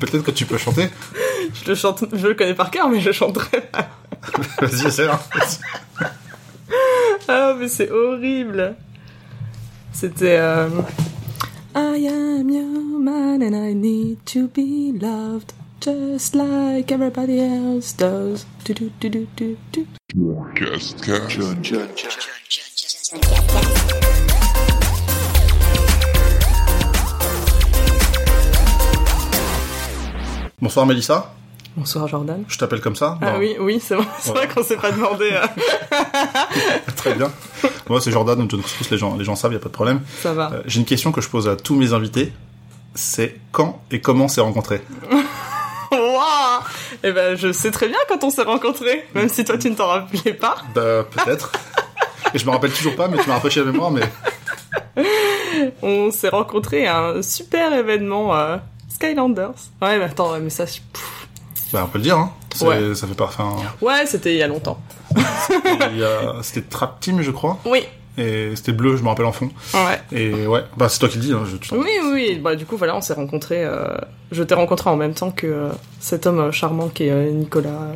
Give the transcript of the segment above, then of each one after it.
Peut-être que tu peux chanter. Je le chante, je le connais par cœur, mais je chanterai pas. Vas-y, essaie. hein. Ah, mais c'est horrible. C'était. euh, I am human and I need to be loved just like everybody else does. Du, du, du, du, du, du. Just Cast. Bonsoir Mélissa, Bonsoir Jordan. je t'appelle comme ça. Ah oui, oui, c'est vrai, c'est vrai qu'on s'est pas demandé. euh, Très bien. Moi, c'est Jordan, Couscous, les gens, les gens savent, y a pas de problème. Ça va. Euh, J'ai une question que je pose à tous mes invités. C'est quand et comment s'est rencontré Waouh Eh ben, je sais très bien quand on s'est rencontrés, même si toi tu ne t'en rappelais pas. Bah, peut-être. Et je me rappelle toujours pas, mais tu m'as rafraîchi la mémoire, mais On s'est rencontrés à un super événement euh, Skylanders. Ouais, mais attends, mais ça, pff. bah, on peut le dire, hein. Ouais. Ça fait pas, enfin, ouais, c'était il y a longtemps. c'était Trap Team, je crois. Oui, Et c'était bleu, je me rappelle en fond. ouais. Et ouais, bah, c'est toi qui le dis, hein, je, Oui, oui. Bah, du coup, voilà, on s'est rencontrés. euh, Je t'ai rencontré en même temps que euh, cet homme euh, charmant qui est euh, Nicolas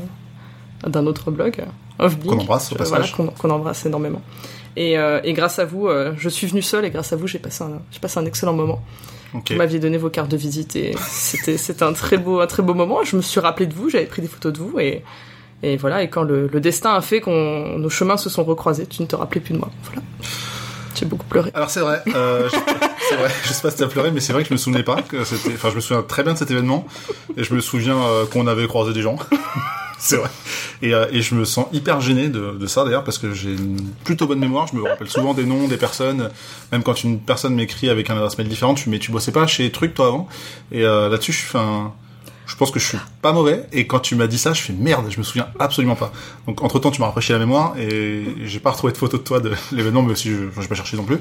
d'un autre blog. Qu'on embrasse, au Euh, voilà, passage. qu'on embrasse énormément. Et, et grâce à vous, je suis venue seule et grâce à vous, j'ai passé un, j'ai passé un excellent moment. Ok. Vous m'aviez donné vos cartes de visite et c'était, c'était un très beau, un très beau moment. Je me suis rappelé de vous, j'avais pris des photos de vous et, et voilà. Et quand le, le destin a fait qu'on, nos chemins se sont recroisés, tu ne te rappelais plus de moi. Voilà. J'ai beaucoup pleuré. Alors c'est vrai, euh, je, c'est vrai, je sais pas si t'as pleuré, mais c'est vrai que je me souvenais pas que c'était, enfin je me souviens très bien de cet événement, et je me souviens euh, qu'on avait croisé des gens, c'est vrai, et, euh, et je me sens hyper gêné de, de ça d'ailleurs parce que j'ai une plutôt bonne mémoire, je me rappelle souvent des noms des personnes, même quand une personne m'écrit avec un adresse mail différente, je me mais tu bossais pas chez Truc toi avant, et euh, là-dessus je fais un je pense que je suis pas mauvais et quand tu m'as dit ça je fais merde je me souviens absolument pas donc entre temps tu m'as rafraîchi la mémoire et j'ai pas retrouvé de photo de toi de l'événement mais aussi je je vais pas chercher non plus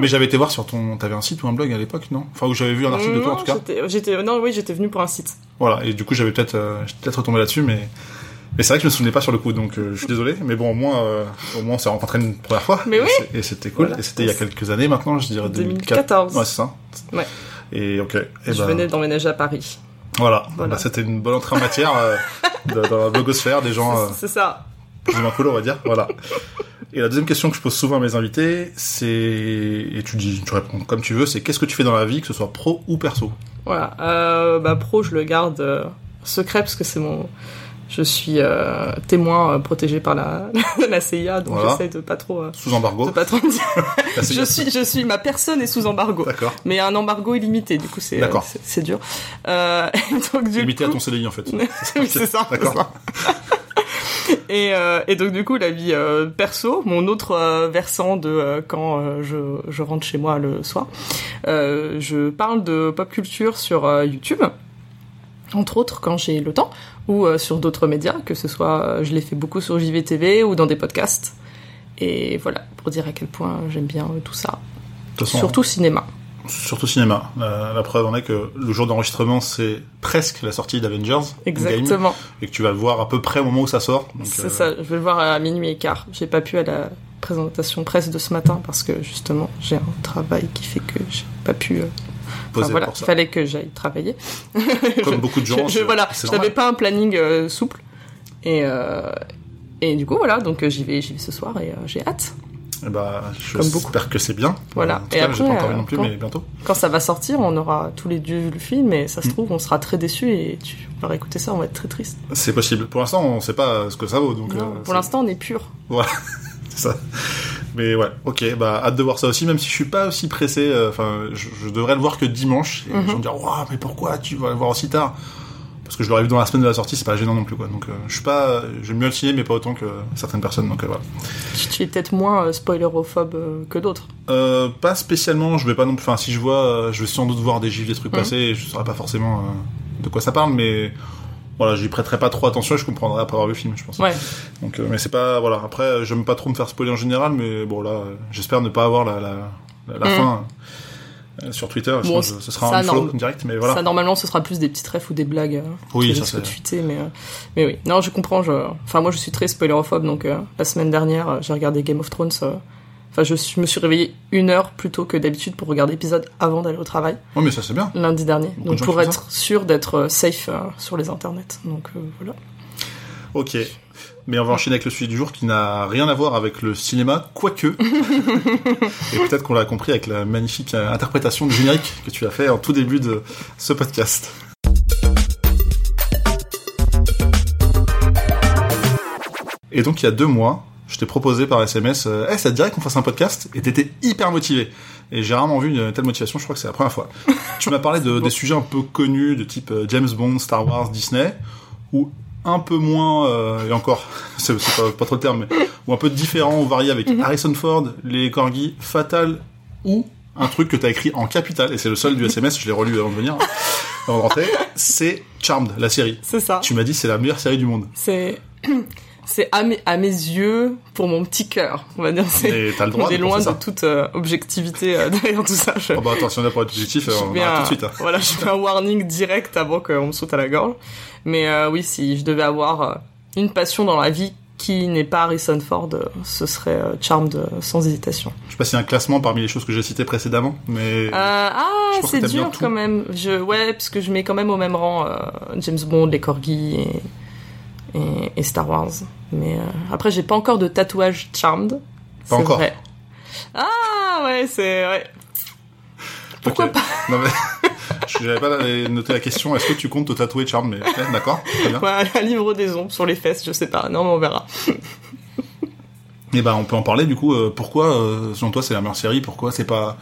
mais j'avais été voir sur ton t'avais un site ou un blog à l'époque non? Enfin où j'avais vu un article de toi en tout cas j'étais, non, oui, j'étais venue pour un site. voilà et du coup j'avais peut-être euh, peut-être retombé là-dessus mais mais c'est vrai que je me souvenais pas sur le coup donc euh, je suis désolé mais bon au moins euh, au moins on s'est rencontrés une première fois Mais oui. et c'était cool Voilà. et c'était il y a quelques années maintenant je dirais 2014. ouais c'est ça Ouais. et ok et je ben, venais d'emménager à Paris. Voilà, Voilà. Bah, c'était une bonne entrée en matière euh, de- dans la blogosphère des gens euh, C'est ça. plus ou moins cool, on va dire. Voilà. Et la deuxième question que je pose souvent à mes invités, c'est, et tu dis, tu réponds comme tu veux, c'est qu'est-ce que tu fais dans la vie, que ce soit pro ou perso? Voilà. Euh, bah, pro, je le garde euh, secret parce que c'est mon. Je suis euh, témoin euh, protégé par la, la CIA, donc Voilà. j'essaie de pas trop. euh, Sous embargo de pas trop me dire. Je suis, je suis, ma personne est sous embargo. D'accord. Mais un embargo illimité, du coup c'est, euh, c'est, dur. Euh, donc du Limité à ton CDI, en fait. oui, c'est ça. D'accord. et, euh, et donc du coup la vie euh, perso, mon autre euh, versant de quand je, je rentre chez moi le soir, euh, je parle de pop culture sur YouTube, entre autres quand j'ai le temps, ou euh, sur d'autres médias, que ce soit euh, je l'ai fait beaucoup sur JVTV ou dans des podcasts. Et voilà, pour dire à quel point j'aime bien euh, tout ça. Façon, Surtout cinéma. surtout cinéma. La, la preuve en est que le jour d'enregistrement, c'est presque la sortie d'Avengers. Exactement. et que tu vas le voir à peu près au moment où ça sort. C'est euh, ça, je vais le voir à minuit et quart. J'ai pas pu à la présentation presse de ce matin parce que justement j'ai un travail qui fait que j'ai pas pu. euh, Enfin, voilà, pour il fallait que j'aille travailler. Comme beaucoup de gens. je, voilà, je n'avais pas un planning euh, souple et euh, et du coup voilà, donc euh, j'y vais, j'y vais ce soir et j'ai hâte. Bah, je Comme beaucoup. J'espère que c'est bien. Voilà. Et cas, après, pas encore vu non plus, quand- mais bientôt. Quand ça va sortir, on aura tous les deux vu le film et ça se Mm. trouve on sera très déçus et tu vas écouter ça, on va être très triste. C'est possible. Pour l'instant, on sait pas ce que ça vaut, donc. Non, euh, pour l'instant on est pur. Voilà, c'est ça. Mais ouais, ok, bah hâte de voir ça aussi, même si je suis pas aussi pressé. euh, Enfin, je, je devrais le voir que dimanche. Et Mhm. les gens me dire, waouh, mais pourquoi tu vas le voir aussi tard? Parce que je l'aurais vu dans la semaine de la sortie, c'est pas gênant non plus, quoi. Donc, euh, je suis pas, j'aime mieux le ciné, mais pas autant que certaines personnes. Donc euh, voilà. Tu, tu es peut-être moins euh, spoilerophobe euh, que d'autres. Euh, pas spécialement. Je vais pas non plus. Enfin, si je vois, euh, je vais sans doute voir des gifs, des trucs Mhm. passer. Et je saurais pas forcément euh, de quoi ça parle, mais. Voilà, j'y prêterai pas trop attention et je comprendrai après avoir vu le film, je pense. Ouais. Donc, euh, mais c'est pas voilà. Après, euh, j'aime pas trop me faire spoiler en général, mais bon là, euh, j'espère ne pas avoir la la, la, la Mhm. fin sur Twitter. Bon, je- ce sera un follow direct, mais voilà. Ça, normalement, ce sera plus des petites refs ou des blagues. euh, Oui, ça, c'est- fuiter, mais, euh, mais oui. Non, je comprends. Je... Enfin, moi, je suis très spoilerophobe, donc euh, la semaine dernière, j'ai regardé Game of Thrones Enfin, je me suis réveillée une heure plus tôt que d'habitude pour regarder l'épisode avant d'aller au travail, Oh, mais ça c'est bien. lundi dernier. de Donc pour être sûr d'être euh, safe euh, sur les internets. Donc euh, voilà. Ok. Mais on va enchaîner avec le sujet du jour qui n'a rien à voir avec le cinéma, quoique. Et peut-être qu'on l'a compris avec la magnifique interprétation du générique que tu as fait en tout début de ce podcast. Et donc il y a deux mois, je t'ai proposé par SMS, euh, Eh, ça te dirait qu'on fasse un podcast? Et t'étais hyper motivé. Et j'ai rarement vu une telle motivation, je crois que c'est la première fois. tu m'as parlé de, des sujets un peu connus, de type euh, James Bond, Star Wars, Disney, ou un peu moins, euh, et encore, c'est pas, pas trop le terme, mais, ou un peu différent ou varié avec Harrison Ford, les corgis, Fatal, ou un truc que t'as écrit en capital, et c'est le seul du SMS, je l'ai relu avant de venir, avant de rentrer, c'est Charmed, la série. C'est ça. Tu m'as dit c'est la meilleure série du monde. C'est c'est à mes, à mes yeux pour mon petit cœur, on va dire. C'est Et t'as le droit on est loin de toute euh, objectivité euh, derrière tout ça. Je, Oh bah attention, on a pour être positif, euh, je on un- tout de suite. hein. Voilà, je fais un warning direct avant qu'on me saute à la gorge. Mais euh, oui, si je devais avoir une passion dans la vie qui n'est pas Harrison Ford, ce serait Charmed sans hésitation. Je sais pas s'il y a un classement parmi les choses que j'ai citées précédemment, mais Euh, ah, c'est dur quand même. Je, ouais, parce que je mets quand même au même rang euh, James Bond, les corgis et, Star Wars. Mais euh, après, j'ai pas encore de tatouage Charmed. Pas encore. vrai. Ah ouais, c'est ouais. Pourquoi Ok. Non mais je n'avais pas noté la question. Est-ce que tu comptes te tatouer Charm Mais d'accord. Ouais, un livre des ombres sur les fesses, je sais pas. Non, mais on verra. Et ben on peut en parler du coup. euh, pourquoi, euh, selon toi, c'est la meilleure série? Pourquoi c'est pas,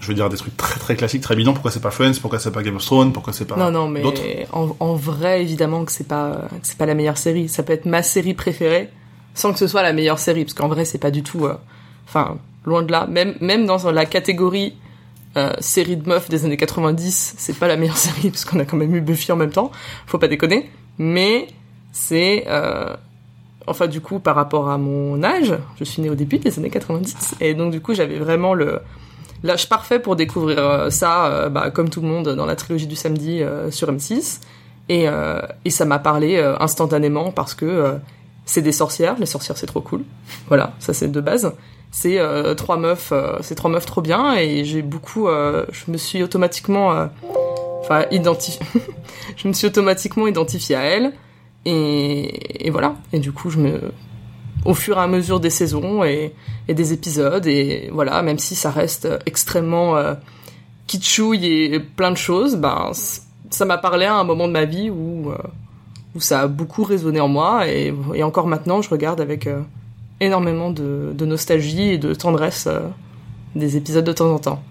je veux dire des trucs très très classiques, très évidents. Pourquoi c'est pas Friends? Pourquoi c'est pas Game of Thrones? Pourquoi c'est pas non, non, mais en vrai, évidemment que c'est pas que c'est pas la meilleure série. Ça peut être ma série préférée, sans que ce soit la meilleure série, parce qu'en vrai, c'est pas du tout. euh, Enfin, loin de là. Même même dans la catégorie euh, série de meufs des années 90, c'est pas la meilleure série, parce qu'on a quand même eu Buffy en même temps. Faut pas déconner. Mais c'est euh, enfin du coup par rapport à mon âge, je suis née au début des années 90 et donc du coup j'avais vraiment le l'âge parfait pour découvrir euh, ça euh, bah, comme tout le monde dans la trilogie du samedi euh, sur M6 et, et ça m'a parlé instantanément parce que c'est des sorcières, les sorcières c'est trop cool. Voilà, ça c'est de base. C'est trois meufs, c'est trois meufs trop bien et j'ai beaucoup, je me suis automatiquement, enfin identifié, je me suis automatiquement identifié à elles et voilà. Et du coup je me, au fur et à mesure des saisons et, des épisodes. Et voilà, même si ça reste extrêmement euh, kitschouille et plein de choses, ben ça m'a parlé à un moment de ma vie où euh, où ça a beaucoup résonné en moi. Et, encore maintenant je regarde avec euh, énormément de, nostalgie et de tendresse des épisodes de temps en temps.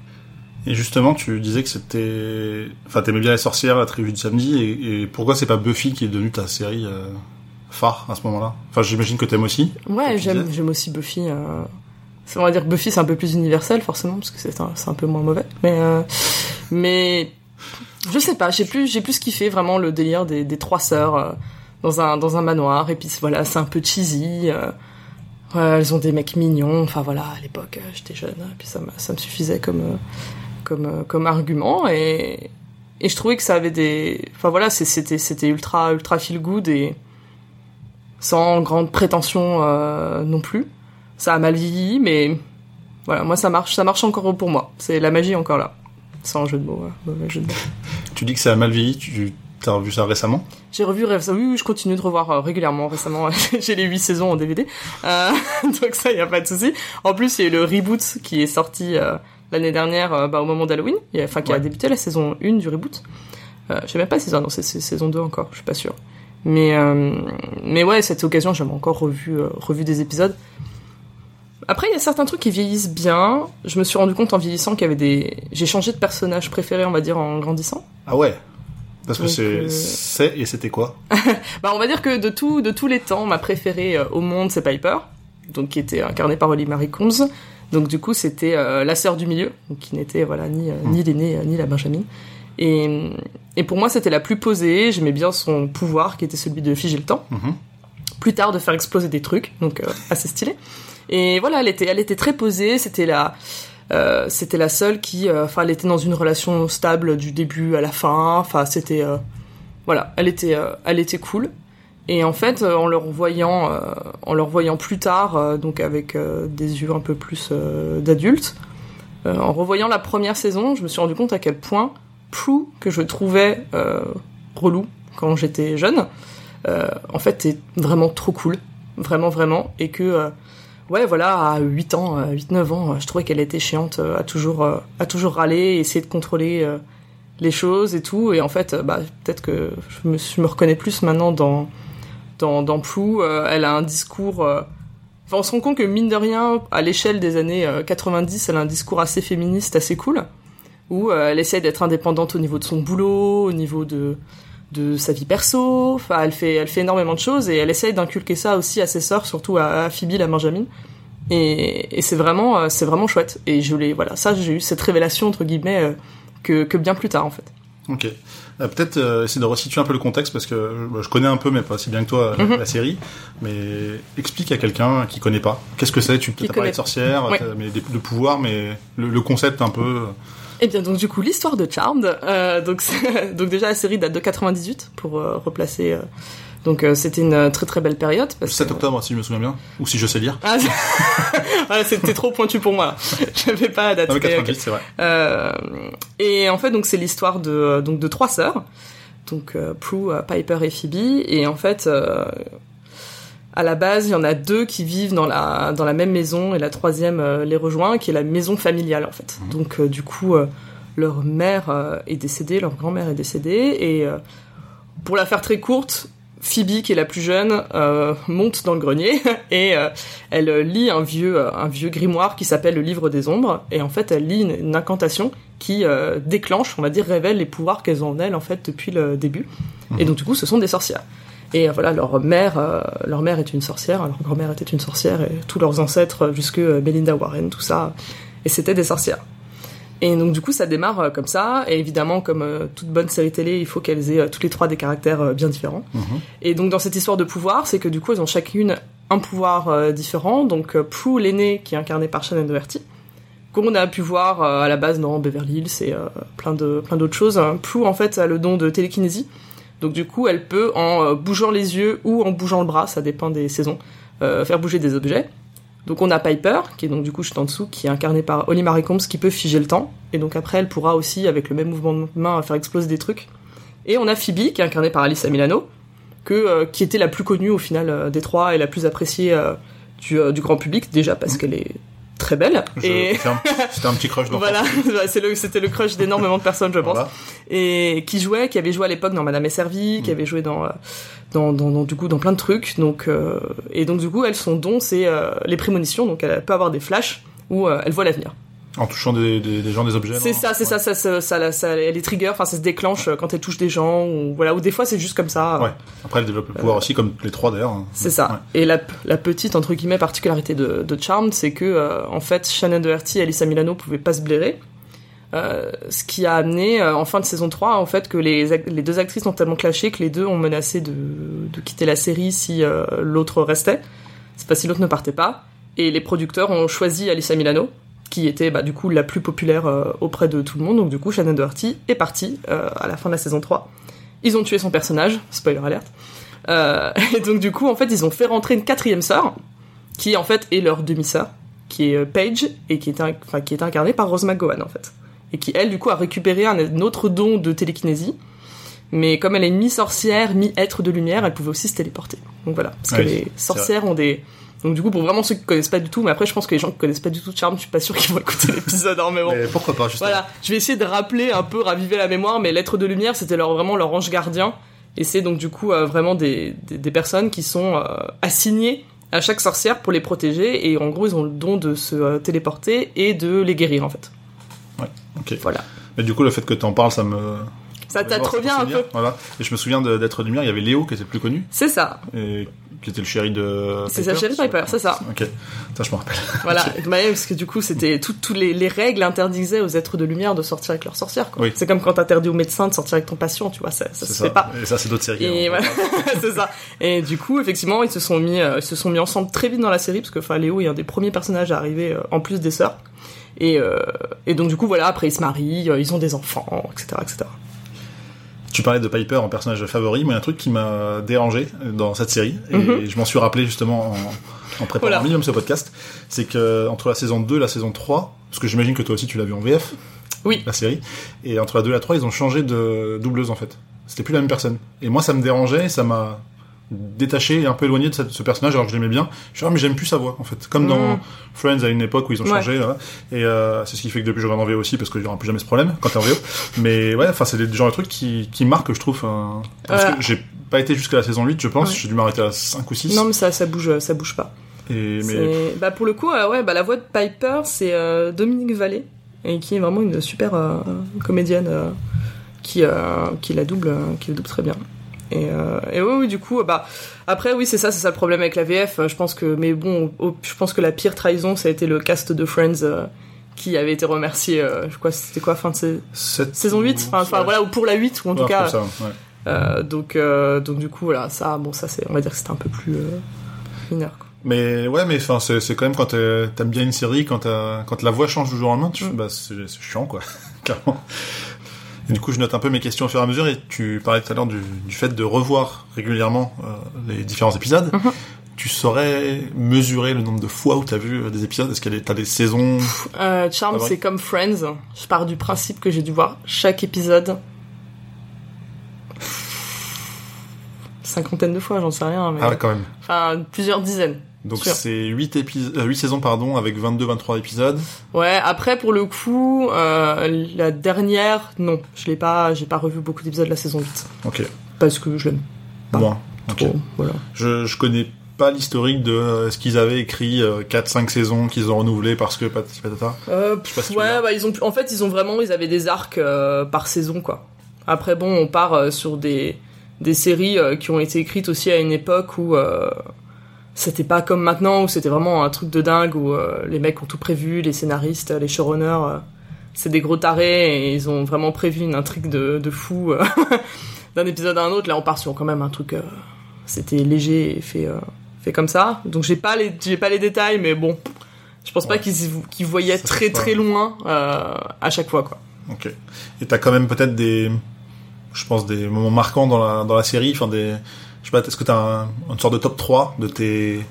Et justement, tu disais que c'était, enfin, t'aimais bien les sorcières, la trilogie du samedi, et, et pourquoi c'est pas Buffy qui est devenue ta série phare à ce moment-là Enfin, j'imagine que t'aimes aussi. Ouais, j'aime j'aime aussi Buffy. Euh... On va dire que Buffy c'est un peu plus universel forcément parce que c'est un, c'est un peu moins mauvais. Mais euh, mais je sais pas, j'ai plus j'ai plus kiffé vraiment le délire des, des trois sœurs euh, dans un dans un manoir et puis voilà c'est un peu cheesy. ouais, elles ont des mecs mignons. Enfin voilà à l'époque j'étais jeune et puis ça ça me suffisait comme comme comme argument et et je trouvais que ça avait des enfin voilà c'était c'était ultra ultra feel good et sans grande prétention euh, non plus. Ça a mal vieilli, mais voilà, moi ça marche, ça marche encore pour moi. C'est la magie encore là, sans jeu de mots. hein, mauvais jeu de mots. Tu dis que ça a mal vieilli. Tu as revu ça récemment? J'ai revu récemment, oui, oui, je continue de revoir euh, régulièrement. Récemment, j'ai les huit saisons en DVD, euh, donc ça y a pas de souci. En plus, il y a eu le reboot qui est sorti euh, l'année dernière, bah, au moment d'Halloween, enfin qui a débuté la saison 1 du reboot. Je sais même pas si c'est c'est c'est saison 2 encore, je suis pas sûre. Mais euh, mais ouais, cette occasion, j'avais encore revu euh, revu des épisodes. Après, il y a certains trucs qui vieillissent bien. Je me suis rendu compte en vieillissant qu'il y avait des. J'ai changé de personnage préféré, on va dire, en grandissant. Ah ouais? Parce que c'est, euh, c'est et c'était quoi? Bah, on va dire que de tout, de tous les temps, ma préférée euh, au monde, c'est Piper, donc qui était incarnée par Holly Marie Combs. Donc du coup, c'était euh, la sœur du milieu, donc qui n'était voilà ni euh, ni l'aînée ni la Benjamin. Et, et pour moi, c'était la plus posée. J'aimais bien son pouvoir, qui était celui de figer le temps. Mhm. Plus tard, de faire exploser des trucs, donc euh, assez stylé. Et voilà, elle était, elle était très posée. C'était la, euh, c'était la seule qui, euh, enfin, elle était dans une relation stable du début à la fin. Enfin, c'était, voilà, elle était, elle était cool. Et en fait, en le revoyant, euh, en le revoyant plus tard, donc avec des yeux un peu plus d'adultes, en revoyant la première saison, je me suis rendu compte à quel point Prue, que je trouvais euh, relou quand j'étais jeune, euh, en fait, est vraiment trop cool. Vraiment, vraiment. Et que, euh, ouais, voilà, à 8 ans, à 8-9 ans, je trouvais qu'elle était chiante, à toujours, à toujours râler, essayer de contrôler les choses et tout. Et en fait, bah, peut-être que je me, je me reconnais plus maintenant dans, dans, dans elle a un discours. Enfin, on se rend compte que mine de rien, à l'échelle des années euh, 90, elle a un discours assez féministe, assez cool, où euh, elle essaie d'être indépendante au niveau de son boulot, au niveau de de sa vie perso. Enfin, elle fait elle fait énormément de choses et elle essaie d'inculquer ça aussi à ses sœurs, surtout à, à Phoebe, la Benjamin. Et, et c'est vraiment euh, c'est vraiment chouette. Et je l'ai voilà, ça j'ai eu cette révélation entre guillemets euh, que que bien plus tard en fait. Ok. Euh, Peut-être euh, essayer de resituer un peu le contexte parce que euh, je connais un peu, mais pas aussi bien que toi, Mhm. la série. Mais explique à quelqu'un qui connaît pas. Qu'est-ce que c'est? Tu as parlé de sorcière, mais des- de pouvoir, mais le, le concept un peu. Et bien donc du coup l'histoire de Charmed, euh, donc donc déjà la série date de 98 pour euh, replacer. euh, donc euh, c'était une euh, très très belle période Le parce 7 que octobre, si je me souviens bien, ou si je sais lire. ah, voilà, c'était trop pointu pour moi. J'avais pas la date. Ah ok. 98, c'est vrai. Euh, et en fait, donc c'est l'histoire de donc de trois sœurs, donc euh, Prue, Piper et Phoebe. Et en fait, euh, à la base, il y en a deux qui vivent dans la dans la même maison et la troisième euh, les rejoint, qui est la maison familiale en fait. Donc euh, du coup, euh, leur mère est décédée, leur grand-mère est décédée, et pour la faire très courte. Phoebe, qui est la plus jeune, monte dans le grenier et elle lit un vieux, un vieux grimoire qui s'appelle le Livre des Ombres. Et en fait, elle lit une, une incantation qui déclenche, on va dire, révèle les pouvoirs qu'elles ont en elles en fait depuis le début. Et donc du coup, ce sont des sorcières. Et euh, voilà, leur mère, euh, leur mère est une sorcière, leur grand-mère était une sorcière, et tous leurs ancêtres, euh, jusque euh, Melinda Warren, tout ça, et c'était des sorcières. Et donc du coup, ça démarre euh, comme ça, et évidemment, comme euh, toute bonne série télé, il faut qu'elles aient euh, toutes les trois des caractères euh, bien différents. Mhm. Et donc dans cette histoire de pouvoir, c'est que du coup, elles ont chacune un pouvoir euh, différent. Donc euh, Prue, l'aînée, qui est incarnée par Shannon Doherty, qu'on a pu voir euh, à la base dans Beverly Hills et euh, plein de plein d'autres choses. hein. Prue, en fait, a le don de télékinésie. Donc du coup, elle peut, en euh, bougeant les yeux ou en bougeant le bras, ça dépend des saisons, euh, faire bouger des objets. Donc on a Piper, qui est donc du coup juste en dessous, qui est incarnée par Holly Marie Combs, qui peut figer le temps. Et donc après, elle pourra aussi, avec le même mouvement de main, faire exploser des trucs. Et on a Phoebe, qui est incarnée par Alyssa Milano, que, euh, qui était la plus connue au final euh, des trois et la plus appréciée du, du grand public, déjà parce qu'elle est très belle. Je et. C'était un petit crush voilà, le- c'était le crush d'énormément de personnes, je pense Voilà. et qui jouait, qui avait joué à l'époque dans Madame est servie, qui Mm. avait joué dans, euh, dans, dans, dans- du coup dans plein de trucs. Donc euh, et donc du coup, elle son don c'est euh, les prémonitions. Donc elle peut avoir des flashs où euh, elle voit l'avenir. En touchant des, des, des gens, des objets. C'est ça, c'est Ouais. ça, ça, ça, ça, ça- elle est trigger. Enfin, ça se déclenche euh, quand elle touche des gens ou voilà. Ou des fois c'est juste comme ça. Ouais. Après, elle développe le pouvoir aussi, comme les trois d'ailleurs. Euh, C'est ça. Et la, la petite entre guillemets particularité de, de Charmed, c'est que euh, en fait Shannon Doherty et Alyssa Milano pouvaient pas se blairer. Euh, ce qui a amené euh, en fin de saison 3 en fait que les, les deux actrices ont tellement clashé que les deux ont menacé de, de quitter la série si euh, l'autre restait. C'est pas si l'autre ne partait pas. Et les producteurs ont choisi Alyssa Milano, qui était bah, du coup la plus populaire euh, auprès de tout le monde. Donc du coup Shannon Doherty est partie euh, à la fin de la saison 3. Ils ont tué son personnage, spoiler alert. Euh, et donc du coup, en fait, ils ont fait rentrer une quatrième sœur, qui en fait est leur demi-sœur, qui est Paige, et qui est, un- qui est incarnée par Rose McGowan, en fait. Et qui, elle, du coup, a récupéré un, un autre don de télékinésie. Mais comme elle est mi-sorcière, mi-être de lumière, elle pouvait aussi se téléporter. Donc voilà, parce que Oui, les sorcières ont des... Donc du coup, pour vraiment ceux qui connaissent pas du tout, mais après je pense que les gens qui connaissent pas du tout Charm, je suis pas sûr qu'ils vont écouter l'épisode, hein, mais pourquoi pas, justement. Voilà, je vais essayer de rappeler un peu, raviver la mémoire, mais l'être de lumière, c'était leur, vraiment leur ange gardien. Et c'est donc du coup euh, vraiment des, des, des personnes qui sont euh, assignées à chaque sorcière pour les protéger. Et en gros, ils ont le don de se euh, téléporter et de les guérir en fait. Ok. Voilà. Mais du coup, le fait que t'en parles, ça me. Ça voir, trop ça bien un peu. Voilà. Et je me souviens de- d'être lumière, il y avait Léo qui était le plus connu, C'est ça. et qui était le chéri de. C'est sa chérie Piper, c'est ça. Ok. Ça, je me rappelle. Voilà. Bah, parce que du coup, c'était toutes les, les règles interdisaient aux êtres de lumière de sortir avec leurs sorcières. quoi. Oui. C'est comme quand t'interdis au médecin de sortir avec ton patient, tu vois, ça, ça se fait pas. Et ça, c'est d'autres séries. Et hein. voilà, c'est ça. Et du coup, effectivement, ils se sont mis, euh, ils se sont mis ensemble très vite dans la série parce que, enfin, Léo est un des premiers personnages à arriver euh, en plus des sœurs. Et, euh, et donc du coup, voilà, après ils se marient, ils ont des enfants, etc., etc. tu parlais de Piper en personnage favori, mais un truc qui m'a dérangé dans cette série, et Mhm. je m'en suis rappelé justement en, en préparant Voilà. minimum ce podcast, c'est que entre la saison 2 et la saison 3, parce que j'imagine que toi aussi tu l'as vu en VF, Oui. la série, et entre la 2 et la 3, ils ont changé de doubleuse en fait. C'était plus la même personne. Et moi ça me dérangeait, ça m'a détaché et un peu éloigné de cette- ce personnage alors que je l'aimais bien. Je suis ah mais j'aime plus sa voix en fait. Comme dans Mhm. Friends à une époque où ils ont Ouais. changé là. et euh, c'est ce qui fait que depuis je regarde en VO aussi parce qu'il y aura plus jamais ce problème quand t'es en VO. mais ouais, enfin c'est des genres de trucs qui, qui marquent je trouve. hein. parce Voilà. que j'ai pas été jusqu'à la saison 8 je pense, Ouais. j'ai dû m'arrêter à 5 ou 6. Non, mais ça, ça bouge, ça bouge pas. et, mais Bah, pour le coup, euh, ouais, bah, la voix de Piper, c'est euh, Dominique Vallée, et qui est vraiment une super comédienne qui, qui la double, qui la double très bien. Et, euh, et oui, oui, du coup, bah après, oui, c'est ça, c'est ça le problème avec la VF. euh, Je pense que, mais bon, je pense que la pire trahison, ça a été le cast de Friends. euh, qui avait été remercié, euh, je crois, c'était quoi, fin de sa- cette- saison 8 Enfin, voilà, ou pour la 8, ou en tout cas. ça, ouais. euh, donc, euh, donc, du coup, voilà, ça, bon, ça, c'est, on va dire que c'était un peu plus euh, mineur, quoi. Mais ouais, mais enfin, c'est, quand même quand t'aimes bien une série, quand, la voix change du jour au lendemain, tu Mm. bah, c'est chiant, quoi. Clairement. Et du coup, je note un peu mes questions au fur et à mesure, et tu parlais tout à l'heure du, du fait de revoir régulièrement euh, les différents épisodes. Mhm. Tu saurais mesurer le nombre de fois où t'as vu euh, des épisodes? Est-ce qu'il y a des, t'as des saisons? Euh, Charm, Ah c'est comme Friends. Je pars du principe que j'ai dû voir chaque épisode. Cinquantaine de fois, j'en sais rien. Mais... Ah ouais, quand même. Enfin, plusieurs dizaines. Donc c'est 8, épis- euh, 8 saisons pardon, avec 22-23 épisodes. Ouais, après, pour le coup, euh, la dernière, non. Je l'ai pas, j'ai pas revu beaucoup d'épisodes de la saison 8. Ok, Parce que je l'aime Pas moins. Ok. trop. Voilà. Je, je connais pas l'historique de euh, ce qu'ils avaient écrit 4-5 saisons qu'ils ont renouvelé parce que patata. Euh, si ouais, bah, ils ont, en fait, ils ont vraiment, ils avaient des arcs euh, par saison, quoi. Après, bon, on part euh, sur des, des séries euh, qui ont été écrites aussi à une époque où euh, c'était pas comme maintenant, où c'était vraiment un truc de dingue, où euh, les mecs ont tout prévu, les scénaristes, les showrunners, euh, c'est des gros tarés, et ils ont vraiment prévu une intrigue de, de fou euh, d'un épisode à un autre. Là, on part sur quand même un truc, c'était léger et fait, fait comme ça. Donc, j'ai pas les, j'ai pas les détails, mais bon. Je pense pas qu'ils qu'ils voyaient Ça très très loin à chaque fois quoi. Ok. Et t'as quand même peut-être des, je pense des moments marquants dans la dans la série. Enfin des, sais pas, est-ce que t'as un, une sorte de top 3 de tes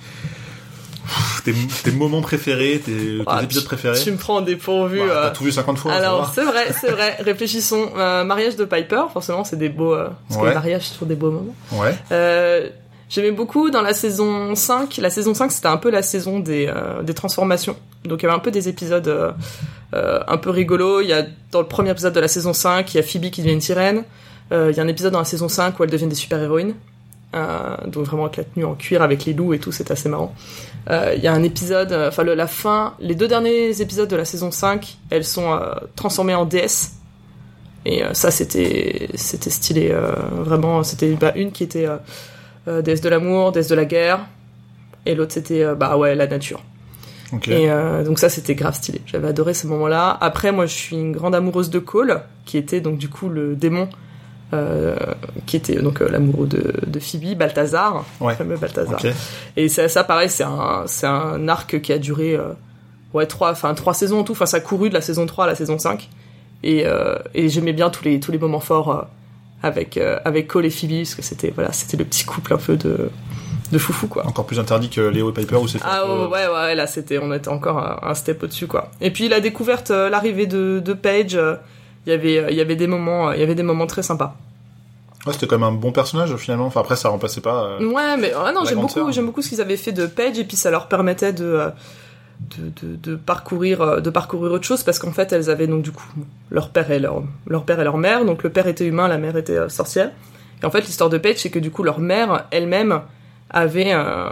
tes, tes moments préférés, tes, tes Ah, épisodes préférés Tu me prends des pourvus. Bah, euh, T'as tout vu 50 fois. Alors c'est vrai, c'est vrai. Réfléchissons. Euh, mariage de Piper, forcément c'est des beaux. euh, parce que Ouais. le mariage c'est toujours des beaux moments. Ouais. Euh, J'aimais beaucoup dans la saison 5. La saison 5 c'était un peu la saison des, euh, des transformations. Donc il y avait un peu des épisodes un peu rigolos. Il y a dans le premier épisode de la saison 5, il y a Phoebe qui devient une sirène. Il y a un épisode dans la saison 5 où elles deviennent des super-héroïnes. Euh, donc vraiment avec la tenue en cuir, avec les loups et tout, c'est assez marrant. Euh, Il y a un épisode, euh, enfin la fin, les deux derniers épisodes de la saison 5, elles sont euh, transformées en déesses. Et euh, ça c'était c'était stylé, euh, vraiment. C'était bah, une qui était euh, euh, déesse de l'amour, déesse de la guerre, et l'autre c'était euh, bah ouais la nature. Et euh, donc ça c'était grave stylé. J'avais adoré ce moment-là. Après moi je suis une grande amoureuse de Cole, qui était donc du coup le démon, euh, qui était donc euh, l'amoureux de, de Phoebe, Balthazar, Ouais. le fameux Balthazar. Et ça, ça pareil, c'est un, c'est un arc qui a duré euh, ouais trois, enfin trois saisons en tout. Enfin ça a couru de la saison 3 à la saison 5. Et, et j'aimais bien tous les tous les moments forts avec avec Cole et Phoebe parce que c'était voilà c'était le petit couple un peu de de foufou quoi. Encore plus interdit que Léo et Piper où c'est. Ah ouais, ouais, là c'était, on était encore un, un step au-dessus quoi. Et puis la découverte, l'arrivée de, de Paige, il y avait, euh, il y avait des moments, euh, il y avait des moments très sympas. Ouais, c'était quand même un bon personnage finalement. Enfin après ça remplaçait pas. euh, Ouais, mais ah non, j'aime beaucoup, j'aime beaucoup ce qu'ils avaient fait de Paige et puis ça leur permettait de euh, de, de, de parcourir euh, de parcourir autre chose parce qu'en fait elles avaient donc du coup leur père et leur leur père et leur mère donc le père était humain la mère était euh, sorcière et en fait l'histoire de Paige c'est que du coup leur mère elle-même avait euh,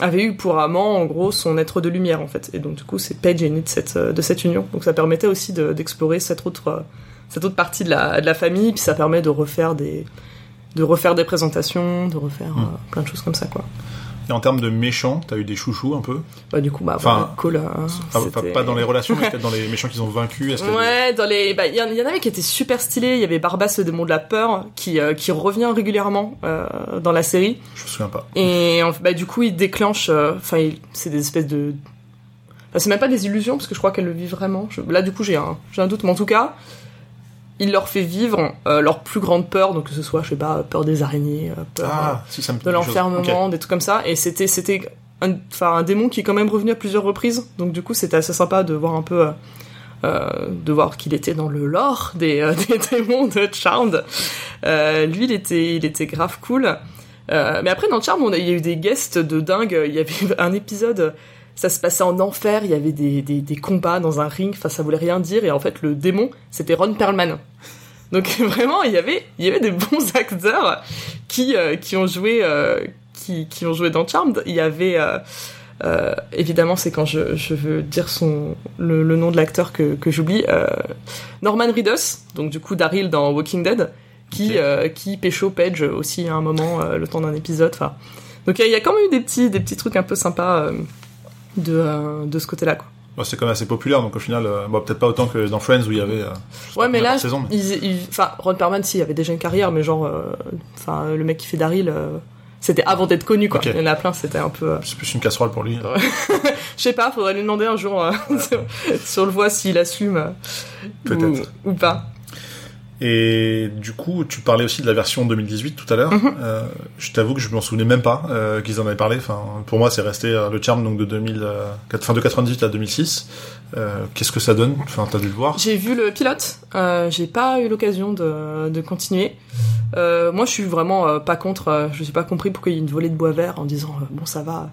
avait eu pour amant en gros son être de lumière en fait. Et donc du coup c'est Paige est née de cette euh, de cette union. Donc ça permettait aussi de- d'explorer cette autre euh, cette autre partie de la de la famille. Puis ça permet de refaire des de refaire des présentations de refaire Mm. euh, plein de choses comme ça quoi Et en termes de méchants, t'as eu des chouchous un peu. bah, du coup, bah, Enfin, voilà, Cole, hein, Pas, dans les relations, mais peut-être dans les méchants qu'ils ont vaincus. Ouais, dans les, bah, il y, en- y en avait qui étaient super stylés. Il y avait Barbas, le démon de la peur, qui, euh, qui revient régulièrement euh, dans la série. Je me souviens pas. Et en- bah, du coup, il déclenche. euh, Enfin, c'est des espèces de. Enfin, c'est même pas des illusions parce que je crois qu'elle le vit vraiment. Je- Là, du coup, j'ai un, j'ai un doute, mais en tout cas, il leur fait vivre euh, leur plus grande peur, donc que ce soit, je sais pas, peur des araignées, euh, peur Ah, si dit de l'enfermement, des trucs comme ça. Et c'était c'était un, enfin un démon qui est quand même revenu à plusieurs reprises. Donc du coup, c'était assez sympa de voir un peu. euh, euh, de voir qu'il était dans le lore des, euh, des démons de Charmed. Euh, lui, il était, il était grave cool. Euh, mais après, dans Charmed, on a, il y a eu des guests de dingue. Il y avait un épisode, ça se passait en enfer, il y avait des, des, des combats dans un ring, enfin, ça voulait rien dire. Et en fait, le démon, c'était Ron Perlman. Donc vraiment, il y avait, il y avait des bons acteurs qui, euh, qui ont joué, euh, qui, qui ont joué dans Charmed. Il y avait, euh, évidemment, c'est quand je, je veux dire son, le, le nom de l'acteur que, que j'oublie, Norman Reedus, donc du coup Daryl dans Walking Dead, qui, Ok. euh, qui pécho Page aussi à un moment, euh, le temps d'un épisode. Enfin, donc il y, a- il y a quand même eu des petits, des petits trucs un peu sympas euh, de, euh, de ce côté-là, quoi. C'est quand même assez populaire, donc au final, euh, bon, peut-être pas autant que dans Friends où il y avait. euh, Ouais, mais là, saison, mais- Ron Perlman, si, il avait déjà une carrière, mais genre, euh, le mec qui fait Daryl, c'était avant d'être connu, quoi. Il y en a plein, c'était un peu. c'est plus une casserole pour lui. Je sais pas, faudrait lui demander un jour sur, sur le voie s'il assume Peut-être. ou, ou pas. Et du coup, tu parlais aussi de la version 2018 tout à l'heure. Mhm. Euh, je t'avoue que je m'en souvenais même pas euh, qu'ils en avaient parlé. Enfin, pour moi, c'est resté euh, le charme donc de 2000, euh, quatre- fin de 98 à 2006. Euh, Qu'est-ce que ça donne? Enfin, t'as dû le voir. J'ai vu le pilote, j'ai pas eu l'occasion de, de continuer. Moi, je suis vraiment pas contre. je n'ai pas compris pourquoi il y a une volée de bois vert en disant bon, ça va.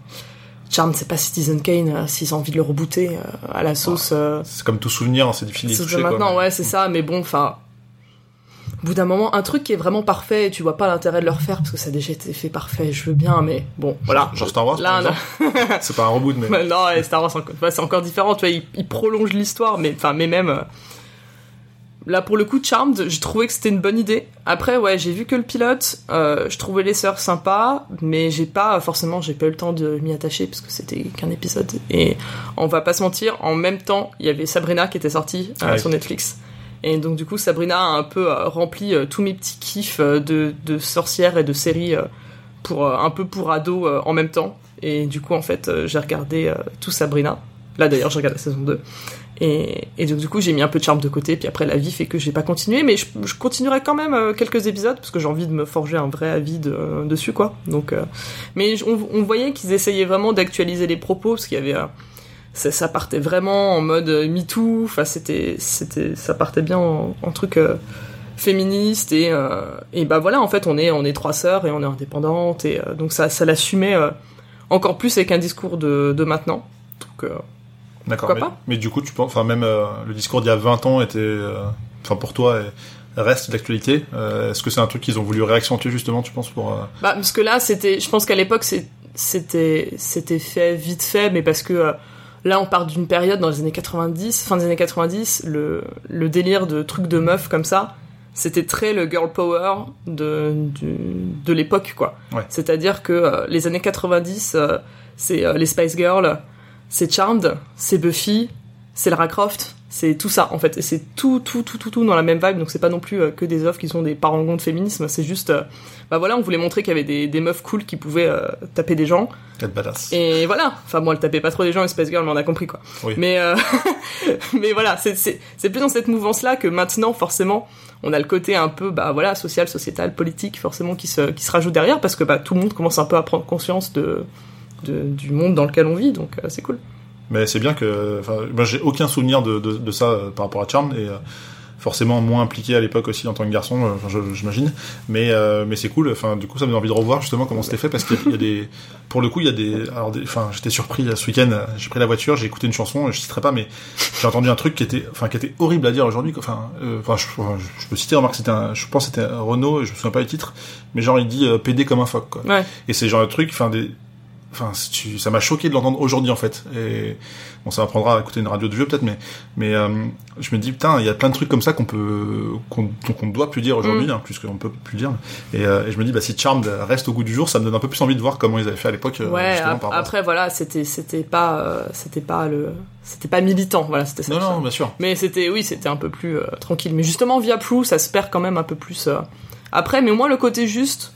Charm, c'est pas Citizen Kane. euh, S'ils ont envie de le rebooter euh, à la sauce. euh, C'est comme tout souvenir, hein, c'est difficile C'est toucher. de quoi. maintenant, ouais, c'est ça, mais bon, enfin. Au bout d'un moment, un truc qui est vraiment parfait, et tu vois pas l'intérêt de le refaire parce que ça a déjà été fait parfait, je veux bien, mais bon, voilà. Genre Star Wars, Là, c'est pas un reboot, mais Bah, non, Star Wars, c'est encore, différent, tu vois, il, il prolonge l'histoire, mais, enfin, mais même. euh, Là, pour le coup, Charmed, j'ai trouvé que c'était une bonne idée. Après, ouais, j'ai vu que le pilote, euh, je trouvais les sœurs sympas, mais j'ai pas, forcément, j'ai pas eu le temps de m'y attacher parce que c'était qu'un épisode. Et on va pas se mentir, en même temps, il y avait Sabrina qui était sortie euh, Ah sur Netflix. Et donc, du coup, Sabrina a un peu euh, rempli euh, tous mes petits kiffs euh, de, de sorcières et de séries pour, un peu pour euh, en même temps. Et du coup, en fait, j'ai regardé tout Sabrina. Là, d'ailleurs, j'ai regardé la saison 2. Et, et donc, du coup, j'ai mis un peu de charme de côté. Puis après, la vie fait que j'ai pas continué. Mais je, je continuerai quand même quelques épisodes parce que j'ai envie de me forger un vrai avis de- dessus, quoi. Donc, mais on, voyait qu'ils essayaient vraiment d'actualiser les propos parce qu'il y avait. Ça, ça partait vraiment en mode euh, MeToo. Enfin, c'était, c'était, ça partait bien en, en truc euh, féministe et euh, et bah voilà. En fait, on est on est trois sœurs et on est indépendantes et euh, donc ça ça l'assumait encore plus avec un discours de de maintenant. Donc d'accord. Mais, pas mais du coup, tu penses, enfin, même le discours d'il y a 20 ans était, enfin, pour toi, reste d'actualité. Est-ce que c'est un truc qu'ils ont voulu réaccentuer justement, tu penses, pour Bah, parce que là, c'était, je pense qu'à l'époque, c'est- c'était, c'était fait vite fait, mais parce que là, on part d'une période dans les années 90, fin des années 90, le, le délire de trucs de meufs comme ça, c'était très le girl power de, de l'époque, quoi. Ouais. C'est-à-dire que euh, les années 90, euh, c'est euh, les Spice Girls, c'est Charmed, c'est Buffy, c'est Lara Croft, c'est tout ça en fait, et c'est tout, tout, tout, tout, tout dans la même vibe. Donc c'est pas non plus euh, que des offres qui sont des parangons de féminisme, c'est juste, euh, bah voilà, on voulait montrer qu'il y avait des, des meufs cool qui pouvaient euh, taper des gens. être badass Et voilà. Enfin, moi, elle tapait pas trop les gens, Space Girl, mais on a compris, quoi. Oui. Mais, mais voilà, c'est, c'est, c'est plus dans cette mouvance-là que maintenant, forcément, on a le côté un peu, bah voilà, social, sociétal, politique, forcément, qui se, qui se rajoute derrière, parce que, bah, tout le monde commence un peu à prendre conscience de, de- du monde dans lequel on vit, donc c'est cool. Mais c'est bien que, enfin, moi j'ai aucun souvenir de, de, de ça euh, par rapport à Charm et euh, forcément moins impliqué à l'époque aussi en tant que garçon, euh, enfin, je- j'imagine. Mais euh, mais c'est cool. Enfin, du coup, ça me donne envie de revoir justement comment c'était fait parce qu'il y a- il y a des, pour le coup, il y a des, alors des, enfin, j'étais surpris euh, ce week-end. euh, J'ai pris la voiture, j'ai écouté une chanson, je citerai pas, mais j'ai entendu un truc qui était, enfin, qui était horrible à dire aujourd'hui. quoi. Enfin, euh, enfin, je, enfin, je, je peux citer, remarque, c'était un, je pense que c'était Renault, je me souviens pas du titre, mais genre il dit euh, PD comme un phoque. Quoi. Ouais. Et c'est genre le truc, enfin des, enfin tu- ça m'a choqué de l'entendre aujourd'hui en fait. Et bon, ça m'apprendra à écouter une radio de vieux peut-être, mais mais euh, je me dis putain, il y a plein de trucs comme ça qu'on peut, qu'on qu'on doit plus dire aujourd'hui, Mm. hein, puisqu'on peut plus dire. Et, euh, et je me dis bah si Charmed reste au goût du jour, ça me donne un peu plus envie de voir comment ils avaient fait à l'époque. euh, ouais, ap- après, voilà, c'était, c'était pas, euh, c'était pas le, c'était pas militant, voilà, c'était Non non, bien sûr. Mais c'était, oui, c'était un peu plus euh, tranquille. Mais justement, via Prue, ça se perd quand même un peu plus. euh, Après, mais au moins le côté juste,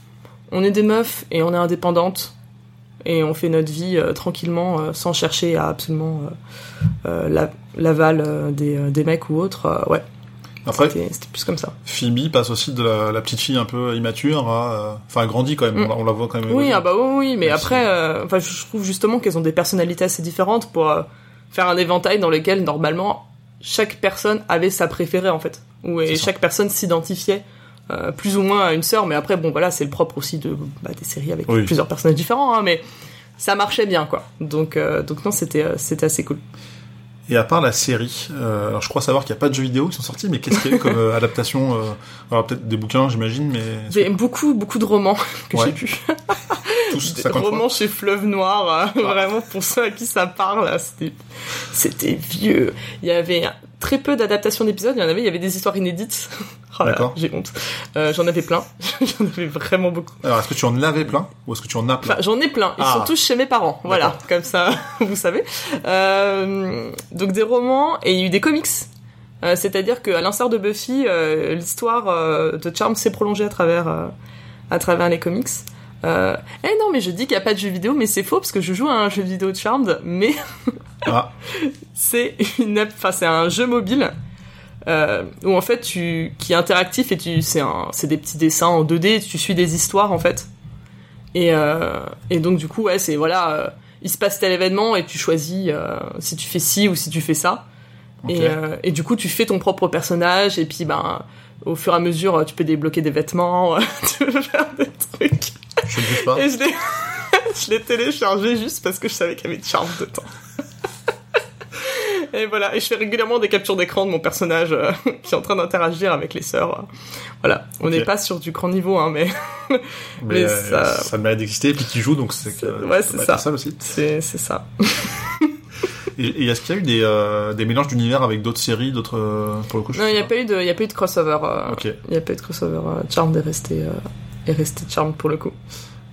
on est des meufs et on est indépendantes et on fait notre vie euh, tranquillement euh, sans chercher à absolument euh, la- l'aval des, des mecs ou autres. ouais. Après, C'était plus comme ça. Phoebe passe aussi de la, la petite fille un peu immature à, enfin, elle grandit quand même. Mm. On, la, on la voit quand même. Oui, ah bah oui, oui, mais après, enfin, je trouve justement qu'elles ont des personnalités assez différentes pour faire un éventail dans lequel normalement chaque personne avait sa préférée en fait, où et chaque personne s'identifiait euh, plus ou moins à une sœur. Mais après, bon, voilà, c'est le propre aussi de bah, des séries avec Oui. plusieurs personnages différents, hein, mais ça marchait bien quoi. Donc, euh, donc non, c'était euh, c'était assez cool. Et à part la série, euh, alors je crois savoir qu'il n'y a pas de jeux vidéo qui sont sortis, mais qu'est-ce qu'il y a eu comme euh, adaptation euh, Alors peut-être des bouquins, j'imagine, mais J'ai beaucoup beaucoup de romans que Ouais. j'ai pu. tous Des 50 fois. romans chez Fleuve Noir, euh, vraiment pour ceux à qui ça parle, c'était vieux. Il y avait très peu d'adaptations d'épisodes, il y en avait, il y avait des histoires inédites. Oh D'accord. j'ai honte. Euh, j'en avais plein, j'en avais vraiment beaucoup. Alors est-ce que tu en avais plein ou est-ce que tu en as plein Enfin, j'en ai plein. Ils Ah. sont tous chez mes parents. Voilà, comme ça, vous savez. Euh, donc des romans et il y a eu des comics. Euh, C'est-à-dire qu'à l'instar de Buffy, l'histoire de Charm s'est prolongée à travers à travers les comics. Euh, eh non, mais je dis qu'il n'y a pas de jeu vidéo, mais c'est faux parce que je joue à un jeu vidéo de Charmed, mais Ah, c'est une, app- enfin c'est un jeu mobile euh, où en fait tu qui est interactif et tu c'est un c'est des petits dessins en 2D, tu suis des histoires en fait. Et euh, et donc du coup ouais c'est voilà il se passe tel événement et tu choisis si tu fais ci ou si tu fais ça. Et, et du coup, tu fais ton propre personnage, et puis, ben, au fur et à mesure, tu peux débloquer des vêtements, tu peux faire des trucs. Je ne juge pas. Et je l'ai, téléchargé juste parce que je savais qu'il y avait Charm dedans. Et voilà, et je fais régulièrement des captures d'écran de mon personnage euh, qui est en train d'interagir avec les sœurs. Voilà, on n'est pas sur du grand niveau, hein, mais Mais, mais euh, ça- ça... mérite d'exister, et puis tu joues, donc c'est que Ouais, c'est ça. ça aussi. c'est, ça. Et, et est-ce qu'il y a eu des, euh, des mélanges d'univers avec d'autres séries, d'autres euh, pour le coup je Non, il n'y a pas. eu de, il y a pas eu de crossover. euh, Ok. Il n'y a pas eu de crossover. euh, Charmed est resté, euh, est resté Charmed pour le coup.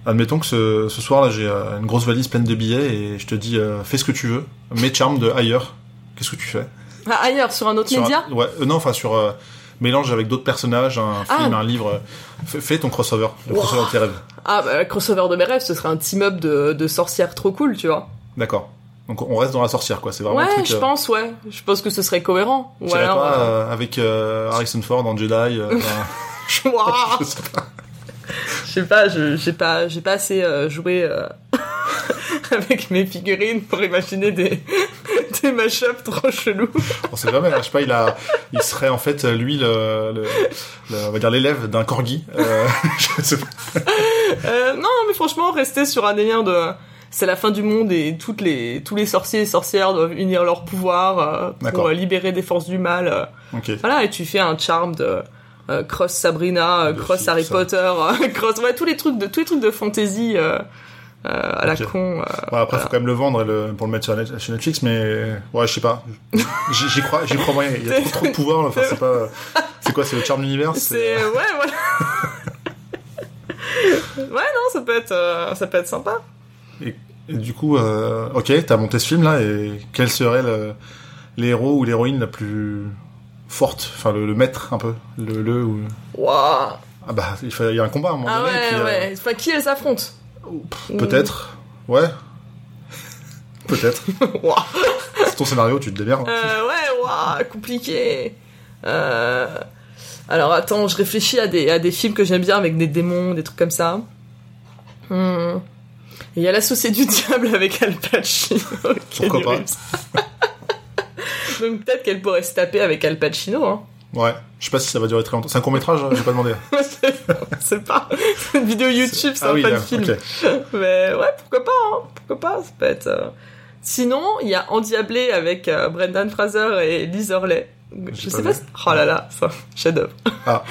Admettons que ce, ce soir là j'ai euh, une grosse valise pleine de billets et je te dis euh, fais ce que tu veux, mets Charm de ailleurs. Qu'est-ce que tu fais? Ah, ailleurs, sur un autre Sur un- média? Ouais, euh, non, enfin sur mélange avec d'autres personnages, un Ah. film, un livre. fais, ton crossover, le Wow. crossover de tes rêves. Ah, bah, crossover de mes rêves, ce serait un team-up de, de sorcières trop cool, tu vois. D'accord. Donc on reste dans la sorcière quoi. C'est vraiment Ouais, un truc. je euh, pense, ouais. Je pense que ce serait cohérent. Ou alors, pas euh, euh, avec Harrison Ford en Jedi. je sais pas. je sais pas, j'ai pas, j'ai pas assez euh, joué euh, avec mes figurines pour imaginer des, des mashups trop chelous. On sait jamais. hein, Je sais pas. Il a, il serait en fait lui le, le, le- on va dire l'élève d'un corgi. Euh, je sais pas. Non, mais franchement, rester sur un délire de c'est la fin du monde et toutes les, tous les sorciers et sorcières doivent unir leurs pouvoirs euh, pour libérer des forces du mal. euh. Voilà, et tu fais un charme de euh, cross Sabrina, euh, cross Harry ça. Potter, euh, cross ouais tous les trucs de tous les trucs de fantasy à la con. après, faut quand même le vendre et le, pour le mettre sur, Net- sur Netflix, mais ouais, je sais pas. J'y crois, j'y crois moyen. Il y a trop, trop de pouvoir. Enfin, c'est pas. C'est quoi C'est le charme d'univers C'est ouais voilà. ouais non ça peut être ça peut être sympa. Et du coup, ok, t'as monté ce film là, et quel serait le, l'héros ou l'héroïne la plus forte Enfin, le, le maître un peu, le, le ou Waouh. ah bah il, faut- il y a un combat à un moment Ah donné. ouais puis, euh, ouais. Enfin qui elles affrontent Peut-être, ouais, peut-être. C'est ton scénario, tu te démerdes. Euh, ouais, waouh, compliqué. Euh... Alors attends, je réfléchis à des, à des films que j'aime bien avec des démons, des trucs comme ça. Hmm. Il y a l'associé du diable avec Al Pacino. Pourquoi pas. Donc peut-être qu'elle pourrait se taper avec Al Pacino. Hein. Ouais, je sais pas si ça va durer très longtemps. C'est un court métrage, j'ai pas demandé. c'est pas une vidéo YouTube, c'est ah un oui, fan là, film. Mais ouais, pourquoi pas, hein, pourquoi pas, ça peut être... euh. Sinon, il y a Endiablé avec euh, Brendan Fraser et Liz Hurley. Je sais pas pas si... Oh là là, ça, chef-d'œuvre. Ah.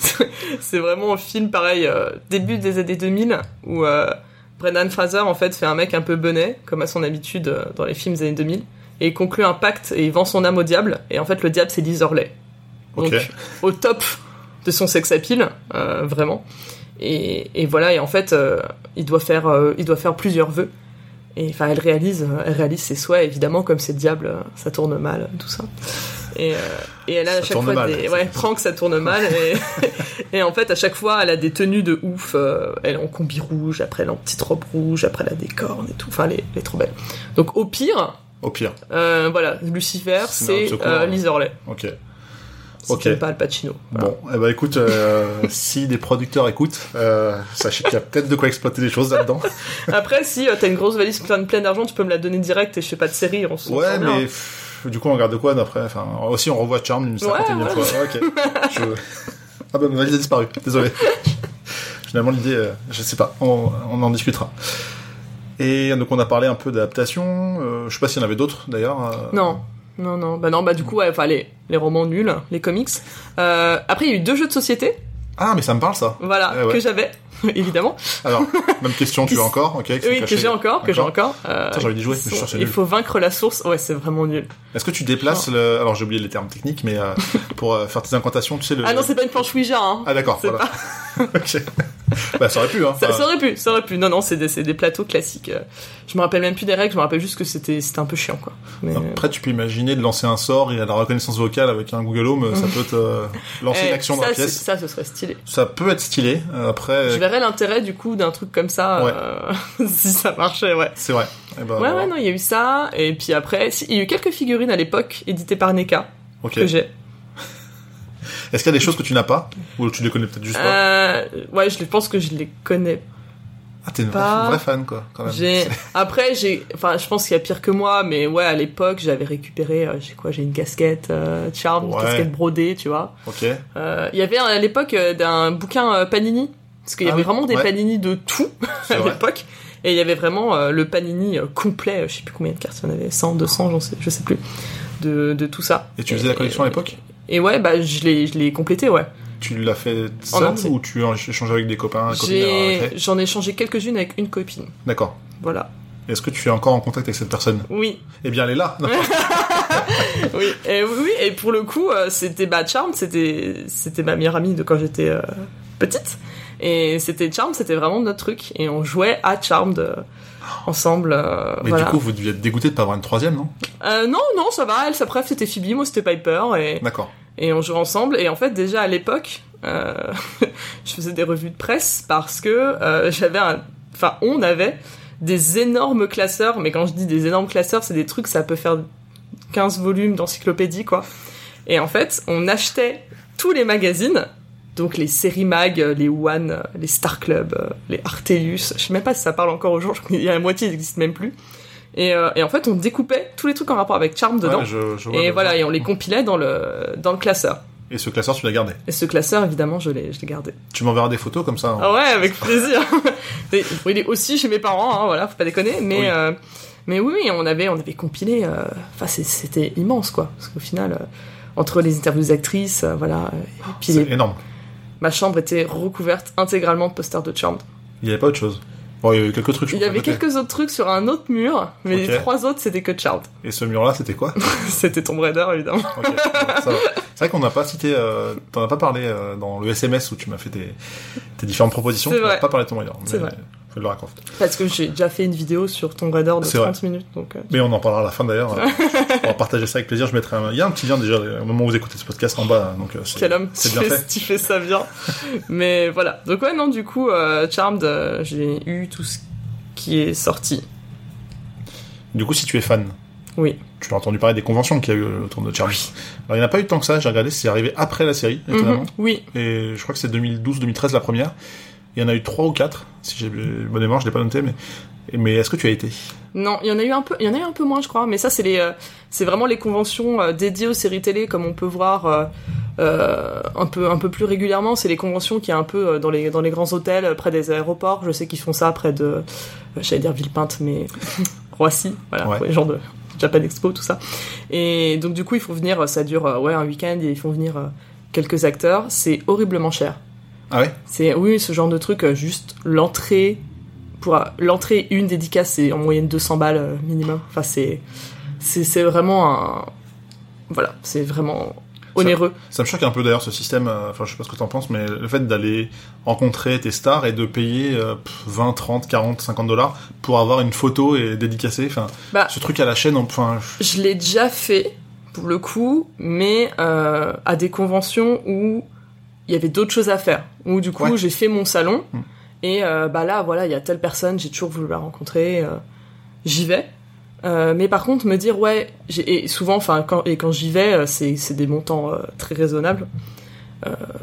c'est vraiment un film pareil, euh, début des années 2000, où Brendan Fraser, en fait, fait un mec un peu bonnet, comme à son habitude dans les films des années 2000, et il conclut un pacte et il vend son âme au diable, et en fait, le diable, c'est Liz Hurley. Donc, au top de son sex appeal, euh, vraiment. Et, et voilà, et en fait, euh, il doit faire, euh, il doit faire plusieurs vœux. Et enfin, elle réalise, elle réalise ses souhaits, évidemment, comme c'est le diable, ça tourne mal, tout ça. Et, euh, et elle a Ça à chaque fois mal. des, ouais, prend que ça tourne mal. Et, et en fait, à chaque fois, elle a des tenues de ouf. elle est en combi rouge, après elle est en petite robe rouge, après elle a des cornes et tout. Enfin, elle est, elle est trop belle. Donc, au pire, Au pire, euh, voilà, Lucifer, c'est euh, ouais. Liz Hurley. ok. Ok. pas Al Pacino. Voilà. Bon, eh ben écoute, euh, si des producteurs écoutent, euh, sachez qu'il y a peut-être de quoi exploiter des choses là-dedans. Après, si t'as une grosse valise pleine, pleine d'argent, tu peux me la donner direct et je fais pas de série. On se Ouais, mais pff, du coup, on regarde de quoi d'après? Enfin, aussi, on revoit Charm une cinquantaine ouais. fois. Ouais, ok. Je... Ah bah, ma valise a disparu. Désolé. Finalement, l'idée, je sais pas. On, on en discutera. Et donc, on a parlé un peu d'adaptation. Euh, je sais pas s'il y en avait d'autres, d'ailleurs. euh. Non, non, non. Bah non, bah du coup, ouais, enfin les, les romans nuls, les comics. Euh, après, il y a eu deux jeux de société, Ah, mais ça me parle, ça. voilà, Eh ouais. que j'avais, évidemment. Alors, même question, tu as encore Ok. Oui, que j'ai encore, que j'ai encore. Euh, envie d'y jouer, je Il faut vaincre la source. Ouais, c'est vraiment nul. Est-ce que tu déplaces le... Alors, j'ai oublié les termes techniques, mais euh, pour euh, faire tes incantations, tu sais, le... Ah non, c'est pas une planche Ouija, hein. Ah d'accord, voilà. ok. Bah ça aurait pu, hein. Ça, aurait pu, ça aurait pu. Non, non, c'est des, des plateaux classiques. Euh, Je me rappelle même plus des règles, je me rappelle juste que c'était c'était un peu chiant, quoi. Mais... Après, tu peux imaginer de lancer un sort et à la reconnaissance vocale avec un Google Home, ça peut te lancer Eh, une action dans ça, la pièce. Ça, ce serait stylé. Ça peut être stylé. Après, Je l'intérêt, du coup, d'un truc comme ça, Ouais. euh, si ça marchait, ouais. c'est vrai. Eh ben, Ouais, ouais, non, il y a eu ça. Et puis après, si- il y a eu quelques figurines à l'époque, éditées par NECA, Ok. que j'ai. Est-ce qu'il y a des choses que tu n'as pas ou tu les connais peut-être juste pas Euh, ouais, je pense que je les connais. Ah, t'es une vraie, pas. vraie fan, quoi, quand même. Après, j'ai, enfin, je pense qu'il y a pire que moi, mais ouais, à l'époque, j'avais récupéré, euh, j'ai quoi, j'ai une casquette, euh, Charm, une casquette brodée, tu vois. Ok. Euh, Il y avait à l'époque d'un bouquin Panini, parce qu'il y Ah avait vraiment des ouais. Panini de tout à l'époque. Et il y avait vraiment euh, le Panini euh, complet, euh, je sais plus combien de cartes il y en avait, 100, 200, j'en sais, je sais plus, de, de tout ça. Et tu faisais la collection à l'époque Et ouais, bah je l'ai, je l'ai complété, ouais. Tu l'as fait seul ou tu as échangé avec des copains, j'en ai changé quelques-unes avec une copine. D'accord. Voilà. Est-ce que tu es encore en contact avec cette personne? Oui, Eh bien, elle est là. Oui, et oui, et pour le coup, c'était bah Charm, c'était, c'était ma meilleure amie de quand j'étais euh, petite. Et c'était Charm, c'était vraiment notre truc. Et on jouait à Charmed euh, ensemble. euh, Mais voilà. du coup, vous deviez être dégoûté de pas avoir une troisième, non? Euh, non, non, ça va. Elle, sa préf, c'était Phoebe, moi, c'était Piper. Et, D'accord. et on jouait ensemble. Et en fait, déjà à l'époque, euh, je faisais des revues de presse parce que euh, j'avais un. Enfin, on avait des énormes classeurs. Mais quand je dis des énormes classeurs, c'est des trucs, ça peut faire 15 volumes d'encyclopédie, quoi. Et en fait, on achetait tous les magazines. Donc les séries mag, les One, les Star Club, euh, les Artelius, je sais même pas si ça parle encore aux gens, qu'il y a la moitié, ils n'existent même plus. Et, euh, et en fait, on découpait tous les trucs en rapport avec Charm dedans. Ouais, je, je vois Et voilà, et on les compilait dans le, dans le classeur. Et ce classeur, tu l'as gardé. Et ce classeur, évidemment, je l'ai, je l'ai gardé. Tu m'enverras des photos comme ça. hein. Ah ouais, avec plaisir. Il est aussi chez mes parents, hein, voilà, faut pas déconner. Mais, Oui. euh, mais oui, oui, on avait, on avait compilé. euh, Enfin, c'était immense, quoi. Parce qu'au final, euh, entre les interviews des actrices, euh, voilà, euh, et puis C'est les- énorme. Ma chambre était recouverte intégralement de posters de Charmed. Il n'y avait pas autre chose. Bon, il y avait quelques trucs. Il y avait quelques autres trucs sur un autre mur, mais les trois autres, c'était que Charmed. Et ce mur-là, c'était quoi c'était Tomb Raider, évidemment. C'est vrai qu'on n'a pas cité, euh, t'en as pas parlé euh, dans le SMS où tu m'as fait tes, tes différentes propositions. Tu n'as pas parlé de ton Raider. C'est vrai. Faut le raconter. Parce que j'ai déjà fait une vidéo sur Tomb Raider de C'est 30 minutes, donc... euh, Mais on en parlera à la fin d'ailleurs. On va partager ça avec plaisir. Je mettrai un... Il y a un petit lien déjà au moment où vous écoutez ce podcast en bas. Donc, euh, Quel homme, C'est tu bien fais, fait. tu fais ça bien. Mais voilà. Donc ouais, non, du coup, euh, Charmed, euh, j'ai eu tout ce qui est sorti. Du coup, si tu es fan, Oui. tu as entendu parler des conventions qu'il y a eu autour de Charmed. Alors, il n'y en a pas eu tant que ça. J'ai regardé, c'est arrivé après la série, étonnamment. Mhm, Oui. Et je crois que c'est 2012-2013 la première. Il y en a eu trois ou quatre, si j'ai bonne mémoire, je l'ai pas noté, mais mais est-ce que tu as été? Non, il y en a eu un peu, il y en a eu un peu moins, je crois. Mais ça, c'est les, euh, c'est vraiment les conventions euh, dédiées aux séries télé, comme on peut voir euh, un peu, un peu plus régulièrement. C'est les conventions qui est un peu dans les, dans les grands hôtels, près des aéroports. Je sais qu'ils font ça près de, j'allais dire Villepinte, mais Roissy, voilà, Ouais. les gens de Japan Expo, tout ça. Et donc du coup, il faut venir, ça dure ouais un week-end, et ils font venir quelques acteurs. C'est horriblement cher. Ah ouais C'est oui, ce genre de truc, euh, juste l'entrée pour euh, l'entrée une dédicace, c'est en moyenne 200 balles euh, minimum. Enfin, c'est c'est c'est vraiment un voilà, c'est vraiment onéreux. Ça me choque un peu d'ailleurs ce système, enfin je sais pas ce que t'en penses, mais le fait d'aller rencontrer tes stars et de payer euh, pff, 20, 30, 40, 50 dollars pour avoir une photo et dédicacée, enfin Bah, ce truc à la chaîne, enfin je- je l'ai déjà fait pour le coup, mais euh, à des conventions où il y avait d'autres choses à faire. Où du coup, Ouais. j'ai fait mon salon Hmm. et euh, bah là, voilà, il y a telle personne, j'ai toujours voulu la rencontrer, euh, j'y vais. Euh, mais par contre, me dire ouais, et souvent, enfin, quand et quand j'y vais, c'est des montants très raisonnables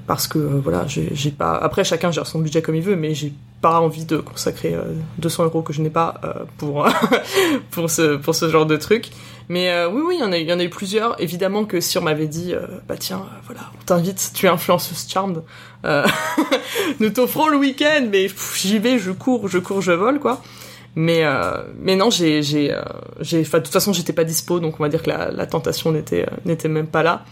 parce que voilà, j'ai pas. Après, chacun gère son budget comme il veut, mais j'ai pas envie de consacrer euh, 200 euros que je n'ai pas pour pour ce pour ce genre de truc. Mais euh, oui, oui, il y en a, il y en a eu plusieurs. Évidemment que si on m'avait dit, euh, bah tiens, euh, voilà, on t'invite, tu es influenceuse charmed, nous t'offrons le week-end, mais j'y vais, je cours, je cours, je vole, quoi. Mais mais non, j'ai j'ai j'ai, de toute façon, j'étais pas dispo, donc on va dire que la, la tentation n'était n'était même pas là.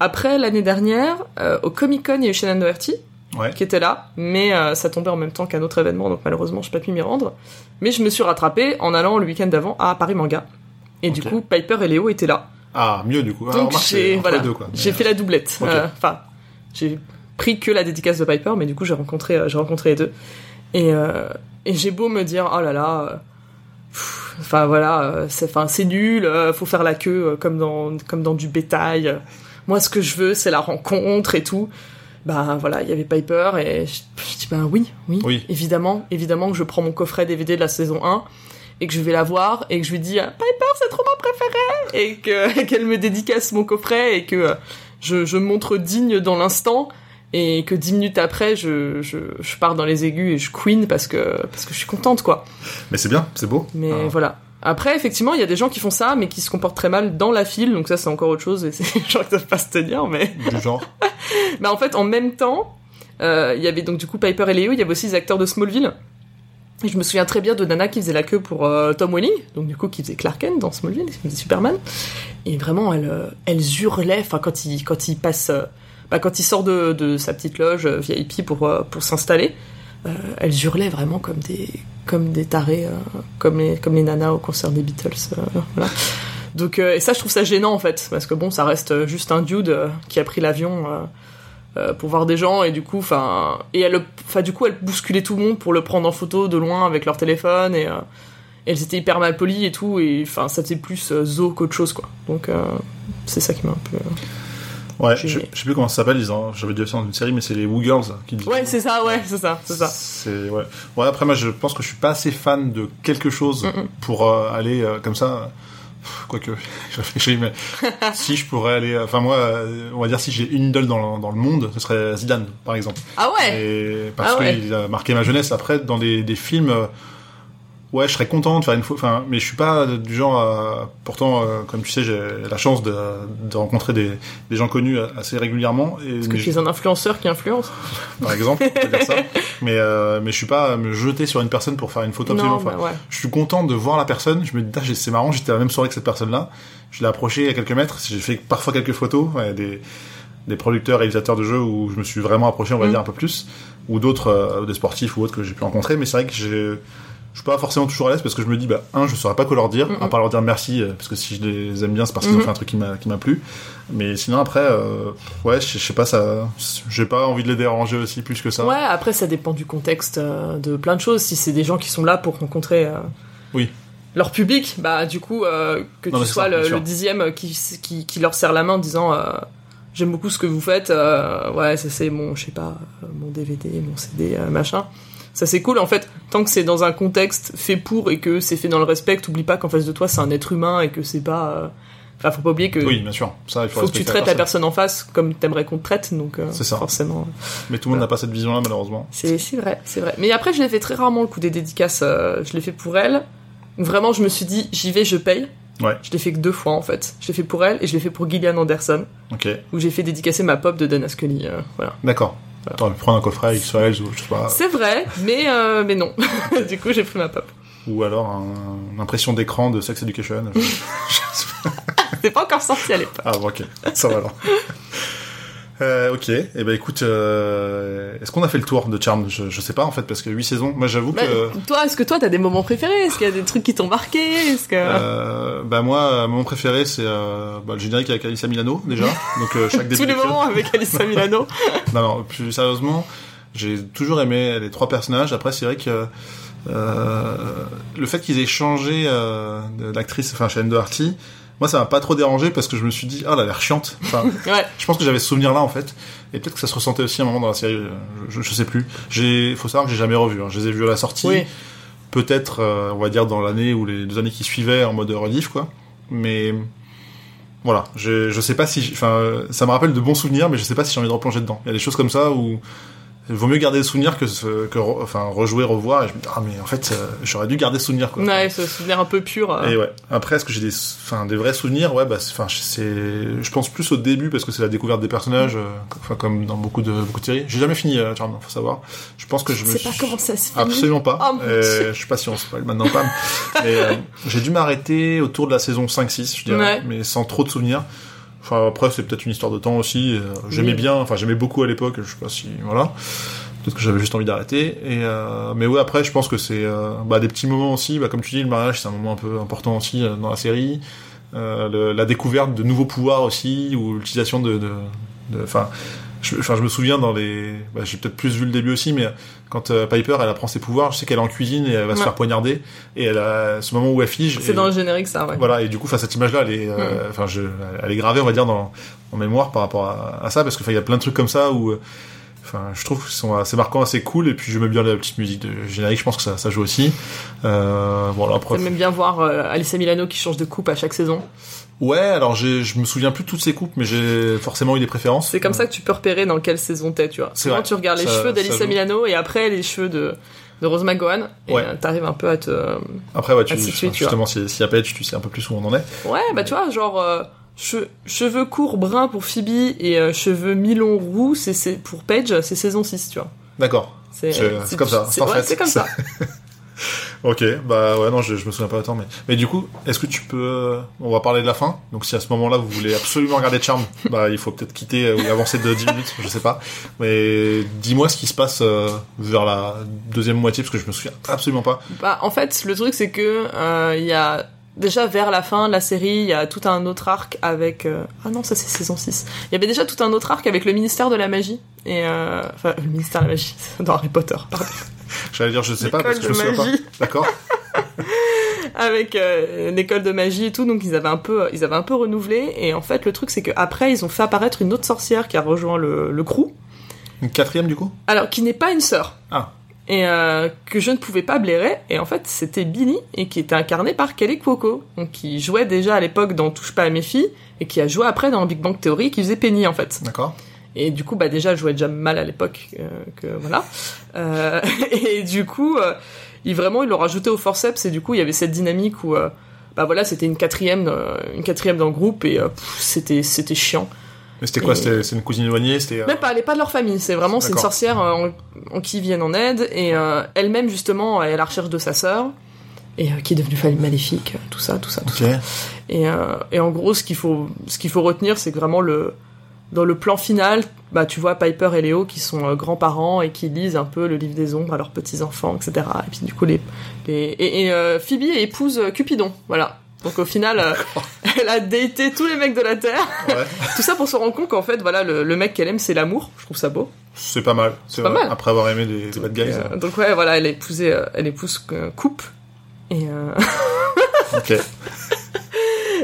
Après l'année dernière, au Comic Con, il y a eu Shannon Doherty Ouais. qui était là, mais euh, ça tombait en même temps qu'un autre événement, donc malheureusement, je n'ai pas pu m'y rendre. Mais je me suis rattrapé en allant le week-end d'avant à Paris Manga. Et du coup, Piper et Léo étaient là. Ah, mieux du coup. Ah, Donc c'est j'ai voilà, fait la doublette. Euh, Enfin, j'ai pris que la dédicace de Piper, mais du coup j'ai rencontré euh, j'ai rencontré les deux. Et euh, et j'ai beau me dire oh là là, enfin voilà, c'est enfin c'est nul, faut faire la queue comme dans comme dans du bétail. Moi ce que je veux c'est la rencontre et tout. Bah voilà, il y avait Piper et je, je dis bah oui, oui, Oui. évidemment, évidemment que je prends mon coffret DVD de la saison 1 et que je vais la voir et que je lui dis Piper c'est trop ma préférée et que qu'elle me dédicace mon coffret et que euh, je, je me montre digne dans l'instant et que dix minutes après je, je, je pars dans les aigus et je queen parce que parce que je suis contente quoi mais c'est bien, c'est beau. mais Ah. voilà après effectivement il y a des gens qui font ça mais qui se comportent très mal dans la file donc ça c'est encore autre chose et c'est les gens qui savent pas se tenir mais Du genre. bah en fait, en même temps, euh, il y avait donc du coup Piper et Léo, il y avait aussi les acteurs de Smallville. Je me souviens très bien de Nana qui faisait la queue pour euh, Tom Welling, donc du coup qui faisait Clark Kent dans Smallville, qui faisait Superman. Et vraiment, elle, euh, elle hurlait, enfin quand il quand il passe, euh, bah, quand il sort de, sa petite loge VIP pour pour s'installer, elle hurlait vraiment comme des comme des tarés, comme les comme les nanas au concert des Beatles. Donc et ça je trouve ça gênant en fait parce que bon ça reste juste un dude qui a pris l'avion euh, pour voir des gens et du coup enfin et elle enfin du coup elle bousculait tout le monde pour le prendre en photo de loin avec leur téléphone et euh, elles étaient hyper mal polies et tout et enfin ça faisait plus euh, zo qu'autre chose quoi. Donc c'est ça qui m'a un peu Ouais, je, je sais plus comment ça s'appelle, ils ont- j'avais déjà ça dans une série, mais c'est les Woo Girls qui disent. Ouais, c'est ça, ouais, c'est ça, c'est ça. C'est ouais. Ouais, après moi je pense que je suis pas assez fan de quelque chose pour euh, aller euh, comme ça. Quoique, je réfléchis, mais si je pourrais aller, enfin moi, on va dire si j'ai une idole dans, le- dans le monde, ce serait Zidane, par exemple. Ah ouais? Et parce Ah ouais. qu'il a marqué ma jeunesse. Après, dans des, des films, ouais, je serais content de faire une fois. Enfin, mais je suis pas du genre. à- pourtant, euh, comme tu sais, j'ai la chance de, de rencontrer des, des gens connus assez régulièrement. Parce que tu es un influenceur qui influence? par exemple, on peut dire ça. Mais euh, mais je suis pas à me jeter sur une personne pour faire une photo absolument. Non, bah ouais. Je suis content de voir la personne. Je me dis, ah, c'est marrant, j'étais à la même soirée que cette personne-là. Je l'ai approché à quelques mètres. J'ai fait parfois quelques photos. ouais, des des producteurs, réalisateurs de jeux où je me suis vraiment approché, on va Mm. dire un peu plus, ou d'autres, euh, des sportifs ou autres que j'ai pu rencontrer. Mais c'est vrai que j'ai je suis pas forcément toujours à l'aise parce que je me dis bah un je saurais pas quoi leur dire à part leur dire merci euh, parce que si je les aime bien c'est parce qu'ils ont Mhm. fait un truc qui m'a qui m'a plu mais sinon après euh, ouais je sais pas ça j'ai pas envie de les déranger aussi plus que ça Ouais, après ça dépend du contexte euh, de plein de choses. Si c'est des gens qui sont là pour rencontrer euh, Oui. leur public, bah du coup euh, que Non, tu sois ça, le, dixième qui, qui, qui leur serre la main en disant euh, j'aime beaucoup ce que vous faites, euh, ouais ça c'est mon je sais pas mon DVD, mon CD, machin. Ça c'est cool en fait, tant que c'est dans un contexte fait pour et que c'est fait dans le respect, t'oublies pas qu'en face de toi c'est un être humain et que c'est pas. euh, Enfin, faut pas oublier que oui bien sûr ça il faut, faut que tu traites la personne en face comme t'aimerais qu'on te traite, donc euh, C'est ça. forcément. mais tout le monde n'a pas cette vision là malheureusement C'est vrai, c'est vrai. Mais après, je l'ai fait très rarement le coup des dédicaces. euh, je l'ai fait pour elle. Vraiment, je me suis dit, j'y vais, je paye. Ouais. Je l'ai fait que deux fois en fait. Je l'ai fait pour elle et je l'ai fait pour Gillian Anderson, ok où j'ai fait dédicacer ma pop de Dana Scully. euh, voilà. d'accord. T'aurais pu prendre un coffret XL ou je sais pas C'est vrai, mais euh, mais non. du coup, j'ai pris ma pop. ou alors un, une impression d'écran de Sex Education C'est pas encore sorti à l'époque. ah bon, ok ça va alors Euh, ok, et eh ben écoute, euh, est-ce qu'on a fait le tour de Charm? Je, je sais pas en fait parce que 8 saisons. Moi j'avoue Mais que toi, est-ce que toi, t'as des moments préférés? Est-ce qu'il y a des trucs qui t'ont marqué? Est-ce que Euh, bah moi, mon préféré c'est euh, bah, le générique avec Alissa Milano déjà. Donc euh, chaque début tous les moments avec Alissa Milano Non, non, plus sérieusement, j'ai toujours aimé les trois personnages. Après, c'est vrai que euh, le fait qu'ils aient changé euh, d'actrice, enfin Sharon Doherty, moi ça m'a pas trop dérangé parce que je me suis dit, ah, elle a l'air chiante. Enfin, Ouais. je pense que j'avais ce souvenir-là en fait, et peut-être que ça se ressentait aussi à un moment dans la série. euh, Je, je sais plus. J'ai, faut savoir que j'ai jamais revu. hein. Je les ai vus à la sortie. Oui. peut-être, euh, on va dire, dans l'année ou les deux années qui suivaient en mode rediff, quoi. Mais voilà, je, je sais pas si, enfin, ça me rappelle de bons souvenirs, mais je sais pas si j'ai envie de replonger dedans. Il y a des choses comme ça où il vaut mieux garder des souvenirs que, ce- que re- enfin, rejouer, revoir. Et je me dis, ah, mais en fait, euh, j'aurais dû garder des souvenirs, quoi. Ouais, ce souvenir un peu pur. euh. Et ouais. Après, est-ce que j'ai des, enfin, des vrais souvenirs? Ouais, bah, c'est- enfin, c'est, je pense plus au début parce que c'est la découverte des personnages, euh, enfin, comme dans beaucoup de, beaucoup de séries. J'ai jamais fini, euh, Charmed, faut savoir. Je pense que je Je me sais pas suis- comment ça se finit. Absolument pas. Oh, Euh, je sais pas si on spoil maintenant pas. mais euh, j'ai dû m'arrêter autour de la saison 5-6, je dirais, Ouais. mais sans trop de souvenirs. Enfin, après, c'est peut-être une histoire de temps aussi. euh, j'aimais Oui. bien, enfin, j'aimais beaucoup à l'époque, je sais pas si, voilà. Peut-être que j'avais juste envie d'arrêter. Et euh, mais ouais, après, je pense que c'est euh, bah, des petits moments aussi. Bah, comme tu dis, le mariage, c'est un moment un peu important aussi euh, dans la série. Euh, le- la découverte de nouveaux pouvoirs aussi, ou l'utilisation de, de, de- enfin, je, enfin, je me souviens dans les, bah, j'ai peut-être plus vu le début aussi, mais quand euh, Piper, elle apprend ses pouvoirs, je sais qu'elle est en cuisine et elle va se faire poignarder, et elle a ce moment où elle fige. C'est dans le générique, ça, ouais. voilà, et du coup, enfin, cette image-là, elle est, euh, enfin, je, elle est gravée, on va dire, dans, en mémoire par rapport à, à ça, parce que, enfin, il y a plein de trucs comme ça où, euh, enfin, je trouve qu'ils sont assez marquants, assez cool, et puis je mets bien la petite musique de générique, je pense que ça, ça joue aussi. Euh, après. J'aime bien voir euh, Alissa Milano qui change de coupe à chaque saison. Ouais, alors je me souviens plus de toutes ces coupes, mais j'ai forcément eu des préférences. C'est comme ça que tu peux repérer dans quelle saison t'es, tu vois. C'est Souvent, tu regardes les Ça- cheveux d'Alissa. Milano et après les cheveux de, de Rose McGowan. Et Ouais. euh, t'arrives un peu à te. Après, ouais, tu, suite, tu justement, si, si y a Page, tu sais un peu plus où on en est. Ouais, bah tu vois, genre. euh, che- cheveux courts bruns pour Phoebe et euh, cheveux mi-longs roux, c'est, c'est pour Paige, c'est saison 6, tu vois. D'accord. C'est, comme ça, c'est comme ça. Ok, bah ouais, non, je, je me souviens pas autant, mais. Mais du coup, est-ce que tu peux. euh, On va parler de la fin. Donc si à ce moment-là, vous voulez absolument regarder Charm, bah il faut peut-être quitter euh, ou avancer de 10 minutes, je sais pas. Mais dis-moi ce qui se passe euh, vers la deuxième moitié, parce que je me souviens absolument pas. Bah, en fait, le truc, c'est que euh, il y a déjà vers la fin de la série, il y a tout un autre arc avec. euh, Ah non, ça c'est saison 6. Il y avait déjà tout un autre arc avec le ministère de la magie. Et euh... enfin, le ministère de la magie, dans Harry Potter, pardon. J'allais dire, je sais pas, parce que je de souviens pas. D'accord avec euh, l'école de magie et tout, donc ils avaient un peu, ils avaient un peu renouvelé. Et en fait, le truc, c'est que après, ils ont fait apparaître une autre sorcière qui a rejoint le, le crew. Une quatrième, du coup? Alors, qui n'est pas une sœur. Ah. Et euh, que je ne pouvais pas blairer. Et en fait, c'était Billy, et qui était incarnée par Kelly Cuoco. Donc, qui jouait déjà à l'époque dans Touche pas à mes filles, et qui a joué après dans Big Bang Theory, qui faisait Penny, en fait. D'accord. Et du coup, bah déjà, elle jouait déjà mal à l'époque, euh, que voilà. Euh, et du coup, euh, il vraiment, ils l'ont rajouté au forceps, et du coup, il y avait cette dynamique où, bah voilà, c'était une quatrième, une quatrième dans le groupe, et c'était, c'était chiant. Mais c'était quoi Et- c'est une cousine éloignée C'était. Même pas, elle est pas de leur famille. C'est vraiment, c'est une sorcière en, en qui ils viennent en aide et elle-même justement est à la recherche de sa sœur et euh, qui est devenue maléfique, tout ça, tout ça, tout ça. Et, euh, et en gros, ce qu'il faut, ce qu'il faut retenir, c'est que vraiment le dans le plan final, bah tu vois Piper et Léo qui sont euh, grands-parents et qui lisent un peu le livre des ombres à leurs petits enfants, etc. Et puis du coup les, les et, et, euh, Phoebe épouse euh, Cupidon, voilà. Donc au final, euh, elle a daté tous les mecs de la terre. Ouais. Tout ça pour se rendre compte qu'en fait, voilà, le, le mec qu'elle aime, c'est l'amour. Je trouve ça beau. C'est pas mal. C'est pas mal. Après avoir aimé des, des bad guys. Donc ouais, voilà, elle euh, elle épouse Coupe. Et, Ok.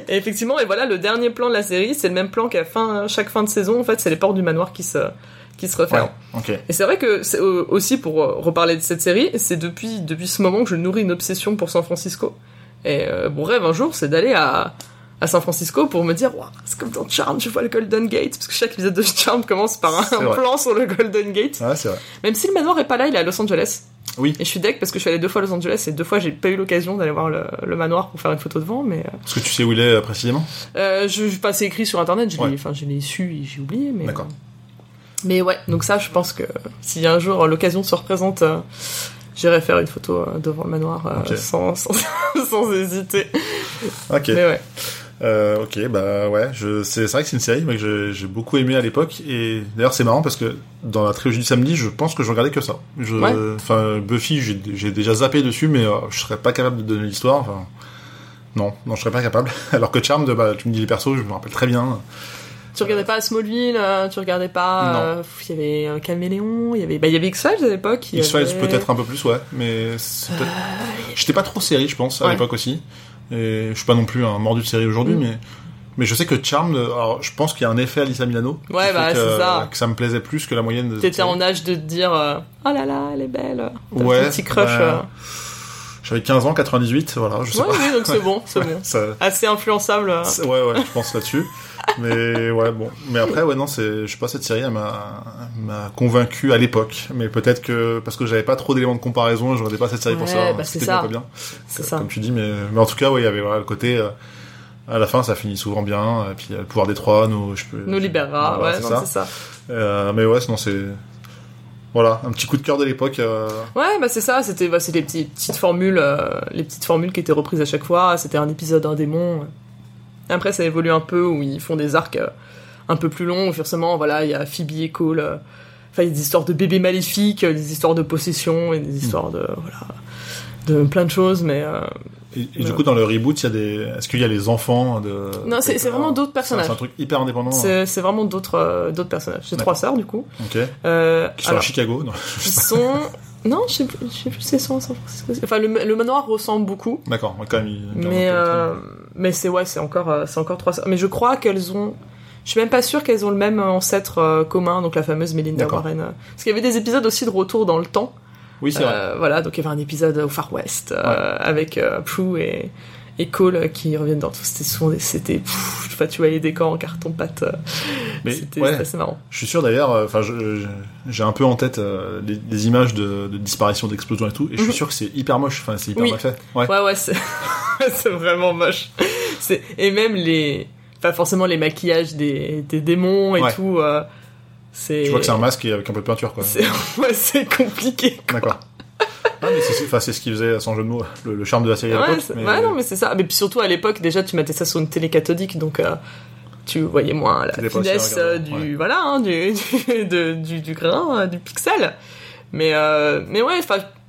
Et effectivement, et voilà, le dernier plan de la série, c'est le même plan qu'à fin, chaque fin de saison. En fait, c'est les portes du manoir qui se, qui se Ouais. referment. Et c'est vrai que c'est euh, aussi pour euh, reparler de cette série, c'est depuis depuis ce moment que je nourris une obsession pour San Francisco. Et euh, mon rêve un jour, c'est d'aller à à San Francisco pour me dire, c'est comme dans Charm, je vois le Golden Gate, parce que chaque épisode de Charm commence par un, plan sur le Golden Gate. Ouais, c'est vrai. Même si le manoir est pas là, il est à Los Angeles. Oui. Et je suis deck parce que je suis allé deux fois à Los Angeles et deux fois j'ai pas eu l'occasion d'aller voir le, le manoir pour faire une photo devant, mais euh, Parce que tu sais où il est euh, précisément? Euh, je, je passais écrit sur internet, je l'ai, Ouais. enfin je l'ai su et j'ai oublié, mais D'accord. euh, mais ouais, donc ça, je pense que si un jour euh, l'occasion se représente, euh, j'irai faire une photo euh, devant le manoir euh, sans, sans sans hésiter. Ok. Mais ouais. Euh, ok, bah ouais, je, c'est, c'est vrai que c'est une série que j'ai, beaucoup aimé à l'époque. Et d'ailleurs, c'est marrant parce que dans la trilogie du samedi, je pense que je regardais que ça. Je, Ouais. Enfin, Buffy, j'ai, j'ai déjà zappé dessus, mais euh, je serais pas capable de donner l'histoire. Enfin, non, non, je serais pas capable. Alors que Charmed, bah, tu me dis les persos, je me rappelle très bien. Tu regardais pas Smallville, euh, tu regardais pas. Euh, Il y avait euh, Caméléon, il y avait, bah il y avait X Files à l'époque. X-Files avait- peut-être un peu plus, ouais, mais c'est peut-être- j'étais pas trop série, je pense, à Ouais. l'époque aussi. Et je suis pas non plus un mordu de série aujourd'hui, Mm. mais mais je sais que Charmed, alors je pense qu'il y a un effet Alissa Milano. Ouais, bah, que, c'est ça. Que ça me plaisait plus que la moyenne de. T'étais en âge de te dire, oh là là, elle est belle. Ouais, un petit crush. bah, euh. J'avais 15 ans, 98, voilà, je sais Ouais, pas. oui, donc c'est bon, c'est bon. Ça, Assez influençable. hein. ouais, ouais, je pense là-dessus. Mais ouais, bon. Mais après, ouais, non, c'est, je sais pas, cette série, elle m'a, m'a convaincu à l'époque. Mais peut-être que, parce que j'avais pas trop d'éléments de comparaison, je regardais pas cette série pour Ouais, ça. bah, c'est C'était pas bien. C'est Euh, ça. Comme tu dis, mais, mais en tout cas, ouais, il y avait voilà, le côté, euh, à la fin, ça finit souvent bien. Et puis, euh, le pouvoir des trois, nous, je peux. Nous libérera, ouais, c'est ça. Euh, mais ouais, sinon, c'est, voilà, un petit coup de cœur de l'époque. euh, Ouais, bah c'est ça, c'était bah, les petites formules, euh, les petites formules qui étaient reprises à chaque fois. C'était un épisode, un démon. Après, ça évolue un peu où ils font des arcs euh, un peu plus longs. Où forcément, voilà, il y a Phoebe et Cole. Enfin, il y a des histoires de bébés maléfiques, des histoires de possession et des histoires de voilà, de plein de choses. Mais Et, du coup, dans le reboot, il y a des. Est-ce qu'il y a les enfants de. Non, c'est- c'est vraiment d'autres C'est- personnages. C'est un truc hyper indépendant. hein. c'est c'est vraiment d'autres euh, d'autres personnages. J'ai trois sœurs du coup. Ok. Euh, Qui sont alors, à Chicago. non. qui sont non, je sais plus, je sais plus c'est San Francisco. Enfin, le, le manoir ressemble beaucoup. D'accord, quand même. il- Mais euh, mais c'est ouais, c'est encore c'est encore trois sœurs. Mais je crois qu'elles ont je suis même pas sûre qu'elles ont le même ancêtre commun, donc la fameuse Melinda. Warren. Parce qu'il y avait des épisodes aussi de retour dans le temps. Oui, c'est vrai. Euh, voilà, donc il y avait un épisode au Far West euh, avec euh, Prue et et Cole qui reviennent dans tout. C'était souvent des- c'était enfin, tu voyais des décors en carton pâte. Mais c'était ouais. assez marrant. Je suis sûr d'ailleurs, enfin, j'ai un peu en tête euh, les, les images de, de disparition, d'explosion et tout, et je suis Mhm. sûr que c'est hyper moche. Enfin, c'est hyper Oui. mal fait. Ouais. Ouais, ouais, c'est c'est vraiment moche. Et même les, pas forcément les maquillages des, des démons et Ouais. tout. euh, c'est. Tu vois que c'est un masque avec un peu de peinture, quoi. C'est ouais, c'est compliqué. D'accord. Ah, mais c'est, c'est- enfin, c'est ce qui faisait, sans jeu de mots, le, le charme de la série à Ouais, l'époque. mais- ouais, non, mais c'est ça. Mais puis surtout à l'époque, déjà, tu mettais ça sur une télé cathodique, donc euh, tu voyais moins la finesse euh, du ouais. voilà, hein, du du, de- du du grain, euh, du pixel. Mais mais ouais.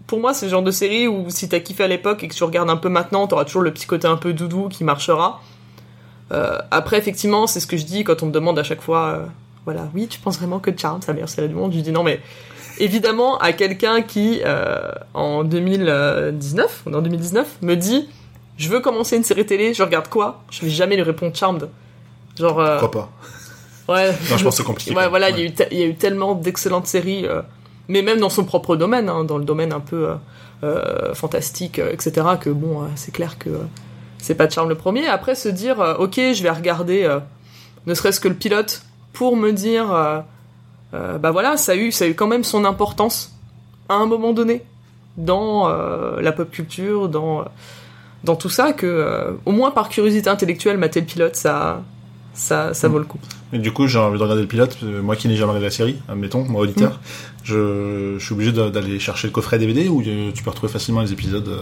Pour moi, c'est le genre de série où si t'as kiffé à l'époque et que tu regardes un peu maintenant, t'auras toujours le petit côté un peu doudou qui marchera. Après, effectivement, c'est ce que je dis quand on me demande à chaque fois, voilà, oui, tu penses vraiment que Charmed, c'est la meilleure série du monde? Je dis non, mais évidemment, à quelqu'un qui, euh, en 2019, ou en 2019, me dit, je veux commencer une série télé, je regarde quoi? Je vais jamais lui répondre Charmed. Genre, euh, Pourquoi pas? ouais. Non, je pense que c'est compliqué. Ouais, voilà, il y, a eu te- il y a eu tellement d'excellentes séries, euh, mais même dans son propre domaine, hein, dans le domaine un peu euh, fantastique, etc., que bon, c'est clair que c'est pas de charme le premier. Après, se dire, ok, je vais regarder, ne serait-ce que le pilote, pour me dire, euh, euh, bah voilà, ça a, eu, ça a eu quand même son importance à un moment donné dans euh, la pop culture, dans, dans tout ça, que euh, au moins par curiosité intellectuelle, mater le pilote, ça, ça, ça vaut le coup. Et du coup, j'ai envie de regarder le pilote. euh, Moi qui n'ai jamais regardé la série, admettons, moi auditeur, Mm. je, je suis obligé d'aller chercher le coffret DVD ou euh, tu peux retrouver facilement les épisodes. euh,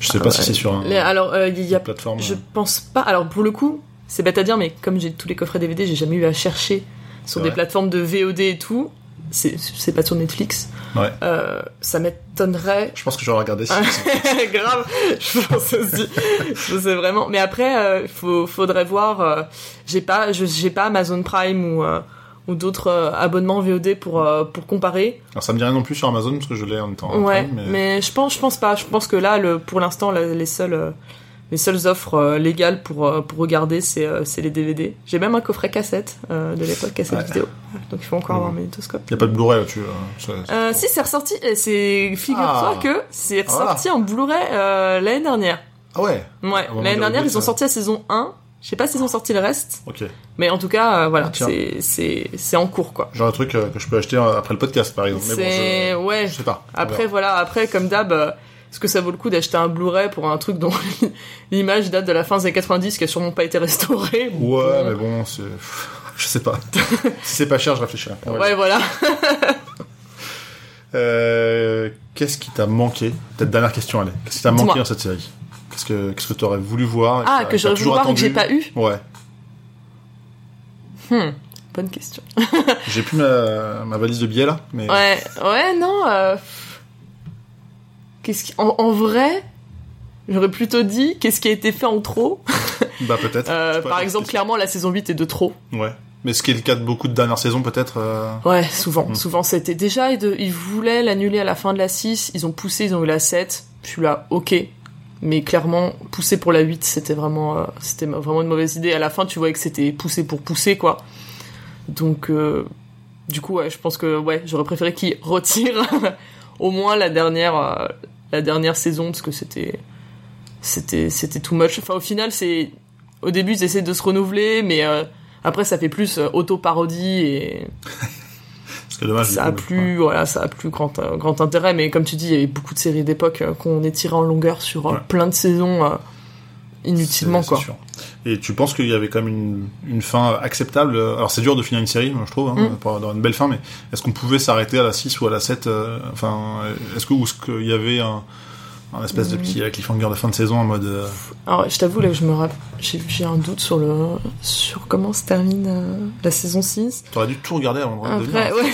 Je sais pas Ah si c'est sur un, Les- alors, euh, il y a une plateforme. Je euh. pense pas. Alors pour le coup, c'est bête à dire, mais comme j'ai tous les coffrets DVD, j'ai jamais eu à chercher sur des plateformes de VOD et tout. C'est pas sur Netflix. Ouais. Euh, ça m'étonnerait. Je pense que je vais regarder si. Grave, je pense aussi. je sais vraiment. Mais après, euh, faut, faudrait voir. euh, j'ai pas, je- j'ai pas Amazon Prime ou euh, ou d'autres euh, abonnements VOD pour euh, pour comparer. Alors ça me dit rien non plus sur Amazon parce que je l'ai en même temps. Ouais, Prime, mais... je pense, je pense pas. Je pense que là, le, pour l'instant, les seules, euh, les seules offres euh, légales pour euh, pour regarder, c'est euh, c'est les DVD. J'ai même un coffret cassette de l'époque, cassette Ouais. vidéo. Donc il faut encore Mhm. avoir mes magnétoscope. Y a pas de Blu-ray là-dessus. si c'est ressorti, figure-toi Ah. que c'est ressorti en Blu-ray l'année dernière. Ah ouais. Ouais, Ah l'année dernière ils ont sorti la saison 1. Je sais pas s'ils ont sorti le reste, Ok. mais en tout cas, euh, voilà, Ah, c'est c'est c'est en cours quoi. Genre un truc euh, que je peux acheter après le podcast par exemple. Mais bon, je... ouais, je sais pas. Après, voilà, après, comme d'hab, euh, est-ce que ça vaut le coup d'acheter un Blu-ray pour un truc dont l'image date de la fin des années 90 qui a sûrement pas été restaurée Ouais, mais bon, c'est. Je sais pas. si c'est pas cher, je va Ouais, voilà. Euh, qu'est-ce qui t'a manqué? Peut-être dernière question, allez. Qu'est-ce qui t'a manqué dans cette série? Qu'est-ce que qu'est-ce que t'aurais voulu voir Ah, que t'as j'aurais voulu voir et que j'ai pas eu Ouais. Hmm, bonne question. J'ai plus ma, ma valise de billets là, mais Ouais, ouais, non. euh, Qu'est-ce qui... en, en vrai, j'aurais plutôt dit qu'est-ce qui a été fait en trop? bah peut-être. Euh, par exemple, clairement, la saison 8 est de trop. Ouais. Mais ce qui est le cas de beaucoup de dernières saisons peut-être. euh, Ouais, souvent. Hmm. Souvent, c'était déjà, ils, voulaient l'annuler à la fin de la 6, ils ont poussé, ils ont eu la 7. Je suis là, ok. Mais clairement, pousser pour la 8, c'était vraiment, euh, c'était vraiment une mauvaise idée. À la fin, tu voyais que c'était poussé pour pousser, quoi. Donc, du coup, ouais, je pense que, ouais, j'aurais préféré qu'ils retirent au moins la dernière, la dernière saison parce que c'était c'était c'était too much. Enfin au final c'est au début ils essaient de se renouveler mais euh, après ça fait plus euh, auto parodie et Parce que dommage. ça a plus voilà ça a plus grand euh, grand intérêt mais comme tu dis il y avait beaucoup de séries d'époque qu'on étirait en longueur sur Ouais. plein de saisons inutilement quoi. sûr. Et tu penses qu'il y avait quand même une, une fin acceptable? Alors c'est dur de finir une série, moi, je trouve, hein, Mm. pour avoir une belle fin, mais est-ce qu'on pouvait s'arrêter à la 6 ou à la 7 euh, Enfin, est-ce que ou est-ce qu'il y avait un, un espèce de Mm. petit cliffhanger de fin de saison en mode euh, Alors, je t'avoue, là, je me rapp- j'ai, un doute sur le, sur comment se termine euh, la saison 6. T'aurais dû tout regarder avant de Après, venir. ouais,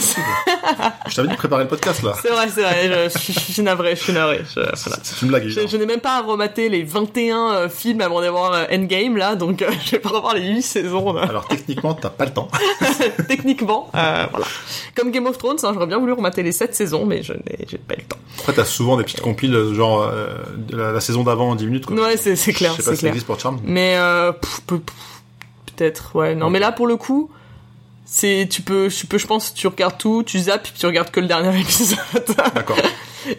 Je t'avais dit de préparer le podcast là. c'est vrai, c'est vrai, je, je, je suis navré, je suis navré. Je, voilà. C'est une blague. Je, je n'ai même pas rematé les 21 euh, films avant d'avoir euh, Endgame, là, donc euh, je vais pas revoir les 8 saisons, là. Alors techniquement, t'as pas le temps. techniquement. voilà. Comme Game of Thrones, hein, j'aurais bien voulu remater les 7 saisons, mais je n'ai, pas eu le temps. Après, t'as souvent des petites compiles, genre la, la saison d'avant en 10 minutes. Quoi. Ouais, c'est, clair, Je sais pas si ça clair. existe pour Charm. Mais euh, peut-être, ouais. Non, mais là pour le coup, c'est tu peux, tu peux, je pense, tu regardes tout, tu zappes, puis tu regardes que le dernier épisode. D'accord.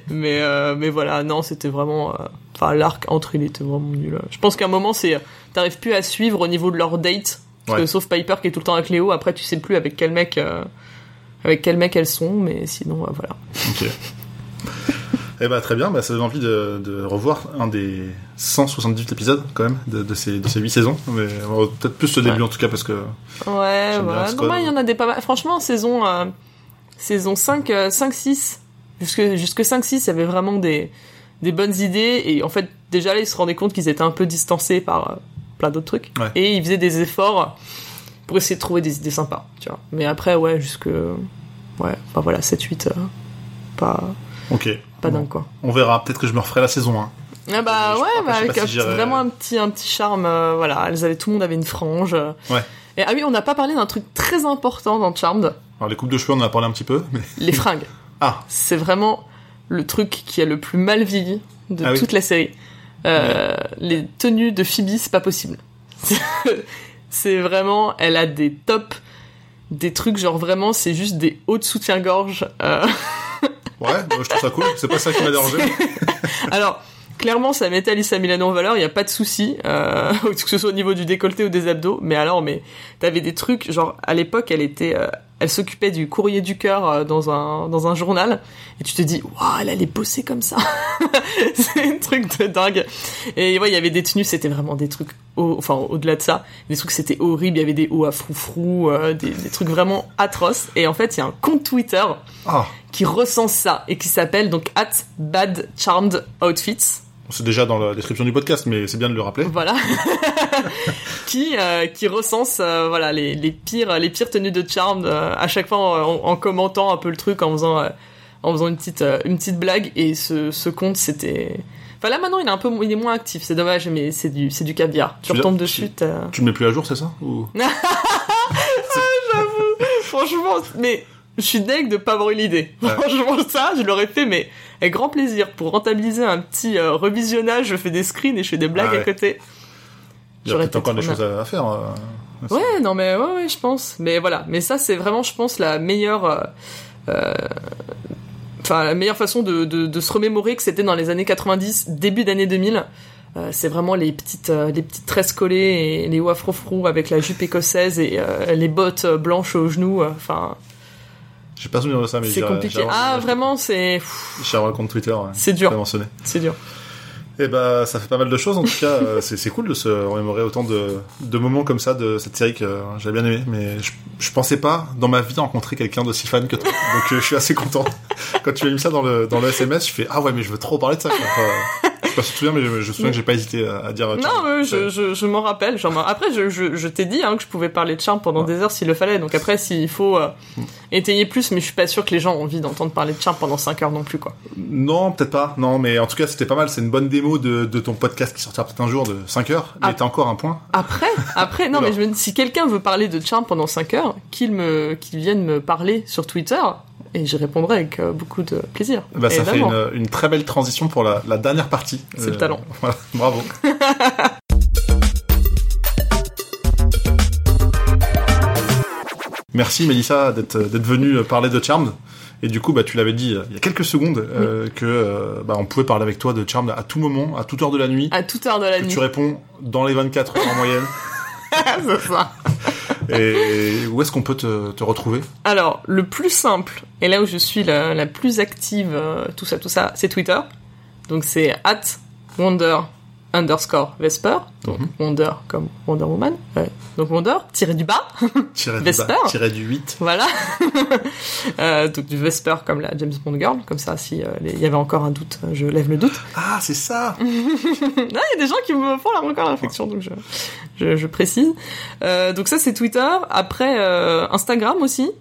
mais euh, mais voilà, non, c'était vraiment, euh, enfin l'arc entre il était vraiment nul. Je pense qu'à un moment c'est, t'arrives plus à suivre au niveau de leur date, parce Ouais. que sauf Piper qui est tout le temps avec Léo, après tu sais plus avec quel mec, euh, avec quel mec elles sont, mais sinon voilà. Ok. Eh ben très bien, bah, ça donne envie de, de revoir un des 178 épisodes quand même de, de ces de ces 8 saisons, mais peut-être plus le début en tout cas parce que Ouais, ce bah, il y en a des pas mal. Franchement, saison, euh, saison 5, euh, 5, 6, jusque, jusque 5, 6, il y avait vraiment des, des bonnes idées. Et en fait, déjà là, ils se rendaient compte qu'ils étaient un peu distancés par euh, plein d'autres trucs. Ouais. Et ils faisaient des efforts pour essayer de trouver des idées sympas, tu vois. Mais après, ouais, jusque, ouais, enfin voilà, 7, 8, euh, pas, ok. Pas Bon, dingue, quoi. On verra. Peut-être que je me referai la saison 1. Ah bah Je- ouais, bah, avec pas un si petit- j'irais- vraiment un petit, un petit charme, euh, voilà. Elles avaient, tout le monde avait une frange. euh. Ouais. Et ah oui, on n'a pas parlé d'un truc très important dans Charmed. Alors les coupes de cheveux, on en a parlé un petit peu, mais les fringues. ah C'est vraiment le truc qui a le plus mal vieilli de Ah oui. toute la série. Euh, Les tenues de Phoebe, c'est pas possible. c'est vraiment, elle a des tops, des trucs genre vraiment, c'est juste des hauts de soutien-gorge. euh. ouais, je trouve ça cool. C'est pas ça qui m'a dérangé. Alors, clairement, ça mettait Alissa Milano en valeur, il y a pas de souci, euh, que ce soit au niveau du décolleté ou des abdos. Mais alors, mais t'avais des trucs, genre à l'époque, elle était, euh, elle s'occupait du courrier du cœur euh, dans un dans un journal, et tu te dis, waouh, elle allait bosser comme ça. c'est un truc de dingue. Et ouais, il y avait des tenues, c'était vraiment des trucs, au- enfin au-delà de ça, des trucs c'était horrible. Il y avait des hauts à froufrou, euh, des, des trucs vraiment atroces. Et en fait, il y a un compte Twitter Ah, qui recense ça et qui s'appelle donc at bad charmed outfits c'est déjà dans la description du podcast, mais c'est bien de le rappeler. voilà. Qui euh, qui recense euh, voilà les, les pires les pires tenues de charmed euh, à chaque fois en, en commentant un peu le truc en faisant en faisant une petite une petite blague. Et ce ce compte c'était enfin là maintenant il est un peu il est moins actif c'est dommage mais c'est du c'est du caviar. Tu Tu retombes tu- dessus t'as- Tu le mets plus à jour, c'est ça Ou? Franchement mais je suis deg de pas avoir eu l'idée. Ouais. Franchement, ça, je l'aurais fait, mais avec grand plaisir. Pour rentabiliser un petit euh, revisionnage, je fais des screens et je fais des blagues Ah ouais. à côté. il y a J'aurais peut-être encore des choses à, faire. euh. Ouais, non, mais ouais, ouais, je pense. Mais voilà. Mais ça, c'est vraiment, je pense, la meilleure, euh, enfin, la meilleure façon de, de, de se remémorer que c'était dans les années 90, début d'année 2000. Euh, c'est vraiment les petites, euh, les petites tresses collées et les afro avec la jupe écossaise et euh, les bottes blanches aux genoux. Enfin, J'ai pas souvenir de ça, mais c'est j'ai- compliqué. j'ai- Ah, j'ai- vraiment, c'est, J'ai un compte Twitter. ouais. c'est dur, c'est dur. Et bah, ça fait pas mal de choses en tout cas. euh, c'est cool de se remémorer autant de, de moments comme ça de cette série que euh, j'avais bien aimé. Mais je, je pensais pas dans ma vie rencontrer quelqu'un d'aussi fan que toi. Donc euh, je suis assez content. Quand tu as mis ça dans le, dans le SMS, je fais Ah ouais, mais je veux trop parler de ça. Quoi. Pas si souviens, mais je, je me souviens que j'ai pas hésité à, à dire. Non, euh, c'est- je, je, je m'en rappelle. genre, après, je, t'ai dit hein, que je pouvais parler de charme pendant Ouais. des heures s'il le fallait. Donc après, s'il faut euh, Mm. étayer plus, mais je suis pas sûr que les gens ont envie d'entendre parler de charme pendant 5 heures non plus, quoi. Non, peut-être pas. Non, mais en tout cas, c'était pas mal. C'est une bonne démo de, de ton podcast qui sortira peut-être un jour de 5 heures. Mais Ah. t'as encore un point. Après, après, non, mais je me dis, si quelqu'un veut parler de charme pendant 5 heures, qu'il me, qu'il vienne me parler sur Twitter, et j'y répondrai avec euh, beaucoup de plaisir. Bah, ça fait une, une très belle transition pour la, la dernière partie. Euh, C'est le talent. Voilà, bravo. Merci Mélissa d'être d'être venue parler de Charmed. Et du coup, bah, tu l'avais dit euh, il y a quelques secondes euh, que euh, bah, on pouvait parler avec toi de Charmed à tout moment, à toute heure de la nuit. À toute heure de la que nuit. tu réponds dans les 24 heures en moyenne. C'est ça. Et où est-ce qu'on peut te, retrouver? Alors, le plus simple, et là où je suis la, la plus active, euh, tout ça, tout ça, c'est Twitter. Donc c'est at wonder underscore Vesper. Donc Mhm. Wonder comme Wonder Woman. Ouais. Donc Wonder, tiré du bas. Tiré du, Vesper. bas, tiré du 8. voilà. Euh, donc du Vesper comme la James Bond Girl. Comme ça, si euh, il y avait encore un doute, euh, je lève le doute. Ah, c'est ça il y a des gens qui me font la encore la réflexion, donc je, je, je précise. Euh, donc ça, c'est Twitter. Après, Instagram aussi,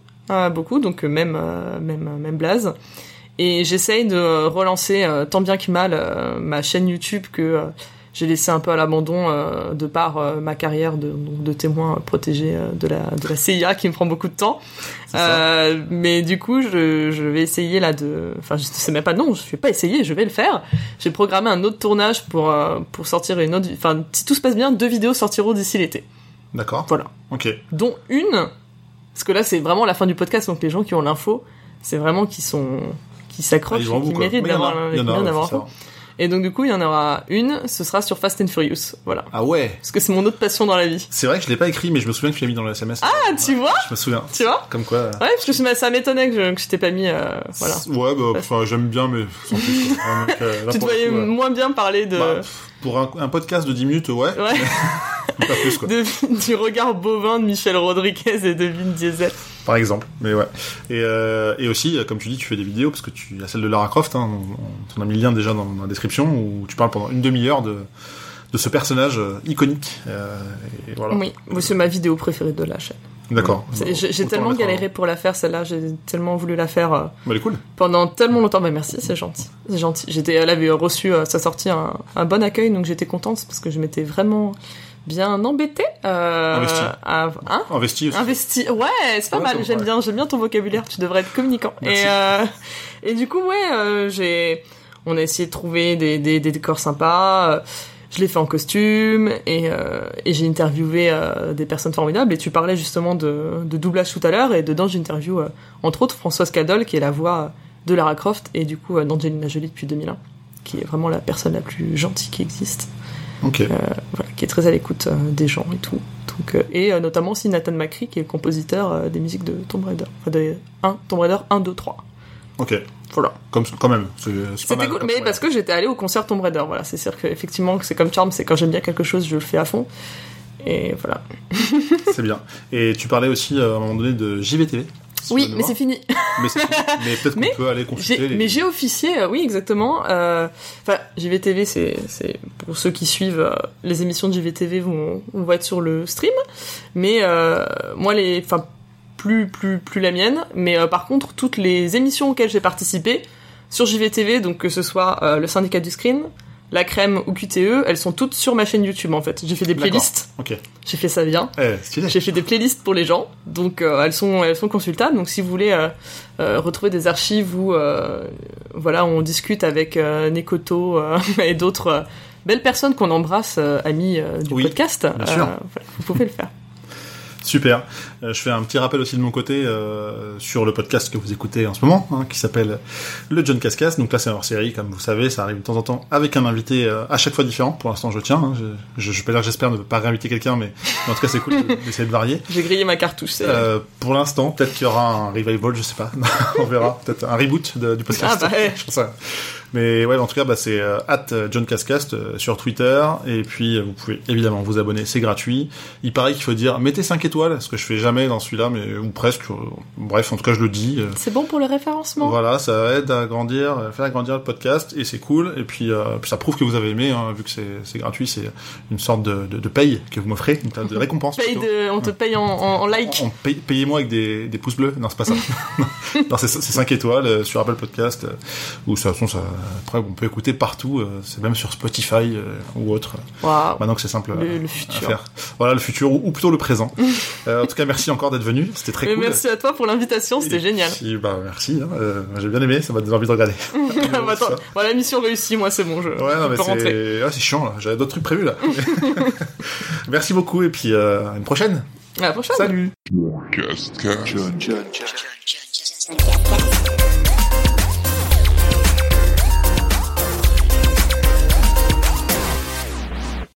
beaucoup, donc même, même, même blaze. Et j'essaye de relancer euh, tant bien que mal euh, ma chaîne YouTube que euh, j'ai laissé un peu à l'abandon euh, de par euh, ma carrière de, témoin protégé euh, de, la, de la CIA qui me prend beaucoup de temps. Euh, mais du coup, je, je vais essayer là de... Enfin, je sais même pas, non, je vais pas essayer, je vais le faire. J'ai programmé un autre tournage pour, pour sortir une autre... Enfin, si tout se passe bien, deux vidéos sortiront d'ici l'été. D'accord. Voilà. Ok. Dont une, parce que là, c'est vraiment la fin du podcast, donc les gens qui ont l'info, c'est vraiment qui sont... qui Ah, s'accrochent un et qui méritent d'avoir il Et donc du coup, il y en aura une, ce sera sur Fast and Furious. Voilà. Ah ouais Parce que c'est mon autre passion dans la vie. C'est vrai que je l'ai pas écrit, mais je me souviens que tu l'as mis dans le SMS. Ah, tu vois Je me souviens. Tu vois Comme quoi. euh, Ouais, parce que ça m'étonnait que je, que je t'ai pas mis... euh, voilà. Ouais, bah, enfin, j'aime bien, mais sans plus. donc, euh, là, Tu te voyais coup, moins bien parler de... Bah, pour un, un podcast de 10 minutes, ouais, Ouais. pas plus quoi. de- du regard bovin de Michel Rodriguez et de Vin Diesel. Par exemple, mais ouais. Et, euh, et aussi, comme tu dis, tu fais des vidéos parce que tu as celle de Lara Croft. Hein, on, on a mis le lien déjà dans, la description où tu parles pendant une demi-heure de de ce personnage euh, iconique. Euh, et voilà. Oui, c'est ma vidéo préférée de la chaîne. D'accord. J'ai tellement en- galéré pour la faire, celle-là. J'ai tellement voulu la faire euh, Bah, elle est cool. pendant tellement longtemps. Bah merci, c'est gentil. C'est gentil. J'étais, elle avait reçu à sa sortie un, un bon accueil, donc j'étais contente parce que je m'étais vraiment bien embêtée. Euh, Investi. à- hein Investi aussi. Investi. Ouais, c'est pas Ouais, mal. J'aime bien, j'aime bien ton vocabulaire. Tu devrais être communicant. Merci. Et euh, et du coup, ouais, euh, j'ai, on a essayé de trouver des des, des décors sympas. euh, Je l'ai fait en costume et, et j'ai interviewé des personnes formidables. Et tu parlais justement de, de doublage tout à l'heure et dedans j'interview entre autres Françoise Cadol qui est la voix de Lara Croft et du coup d'Angelina Jolie depuis 2001, qui est vraiment la personne la plus gentille qui existe Euh, voilà, qui est très à l'écoute euh, des gens et tout. Donc, euh, et notamment aussi Nathan McCree, qui est le compositeur des musiques de Tomb Raider. Enfin, de 1, Tomb Raider 1, 2, 3. Ok. Voilà. Comme quand même. C'était cool, mais parce que j'étais allée au concert Tomb Raider. Voilà, c'est sûr qu'effectivement, c'est comme Charm, c'est quand j'aime bien quelque chose, je le fais à fond. Et voilà. C'est bien. Et tu parlais aussi à un moment donné de JVTV. Oui, mais c'est fini. Mais, peut-être qu'on peut aller consulter J'ai- les... Mais j'ai officié, euh, oui, exactement. euh, Enfin, JVTV, c'est, pour ceux qui suivent euh, les émissions de JVTV, vont, on va être sur le stream. Mais moi, les, enfin, plus, plus, plus la mienne. Mais par contre, toutes les émissions auxquelles j'ai participé sur JVTV, donc que ce soit le syndicat du screen, la crème ou QTE, elles sont toutes sur ma chaîne YouTube en fait. J'ai fait des playlists. J'ai fait ça bien. Eh. J'ai fait des playlists pour les gens, donc euh, elles sont elles sont consultables. Donc si vous voulez euh, euh, retrouver des archives où voilà on discute avec Nekoto et d'autres belles personnes qu'on embrasse, amis du Oui, podcast, bien sûr. voilà, vous pouvez le faire. Super. Euh, je fais un petit rappel aussi de mon côté euh, sur le podcast que vous écoutez en ce moment, hein, qui s'appelle le John Cascas. Donc là, c'est hors série, comme vous savez, ça arrive de temps en temps avec un invité euh, à chaque fois différent. Pour l'instant, je tiens. hein. Je, peux dire j'espère ne pas réinviter quelqu'un, mais, en tout cas, c'est cool de- d'essayer de varier. J'ai grillé ma cartouche. Euh, pour l'instant, peut-être qu'il y aura un revival, je sais pas. On verra. Peut-être un reboot de- du podcast. Ah bah ouais. Je pense ça. Mais ouais, en tout cas, bah, c'est euh, at John Cascast euh, sur Twitter. Et puis, euh, vous pouvez évidemment vous abonner, c'est gratuit. Il paraît qu'il faut dire mettez 5 étoiles, ce que je fais jamais dans celui-là, mais ou presque. euh, Bref, en tout cas, je le dis. euh, C'est bon pour le référencement. voilà, ça aide à grandir, à faire grandir le podcast, et c'est cool. Et puis, euh, puis ça prouve que vous avez aimé, hein, vu que c'est gratuit, c'est une sorte de, de, de paye que vous m'offrez, une sorte de récompense. De- on te paye en, en, en like. On paye- Payez-moi avec des, des pouces bleus. Non, c'est pas ça. non, c'est 5 étoiles euh, sur Apple Podcast. Euh, ou de toute façon, ça, après, on peut écouter partout. euh, c'est même sur Spotify euh, ou autre. Maintenant que c'est simple Le- euh, à futur. faire. Voilà, le futur, ou, ou plutôt le présent. Euh, en tout cas, merci encore d'être venu. C'était très Mais cool. Merci à toi pour l'invitation, c'était génial. bah, merci. hein, euh, J'ai bien aimé. Ça m'a donné envie de regarder. Ah, bah, voilà, mission réussie, moi c'est bon, je, Ouais, je non, mais peux rentrer. c'est ah, c'est chiant. J'avais d'autres trucs prévus, là. Merci beaucoup, et puis euh, à une prochaine. À la prochaine. Salut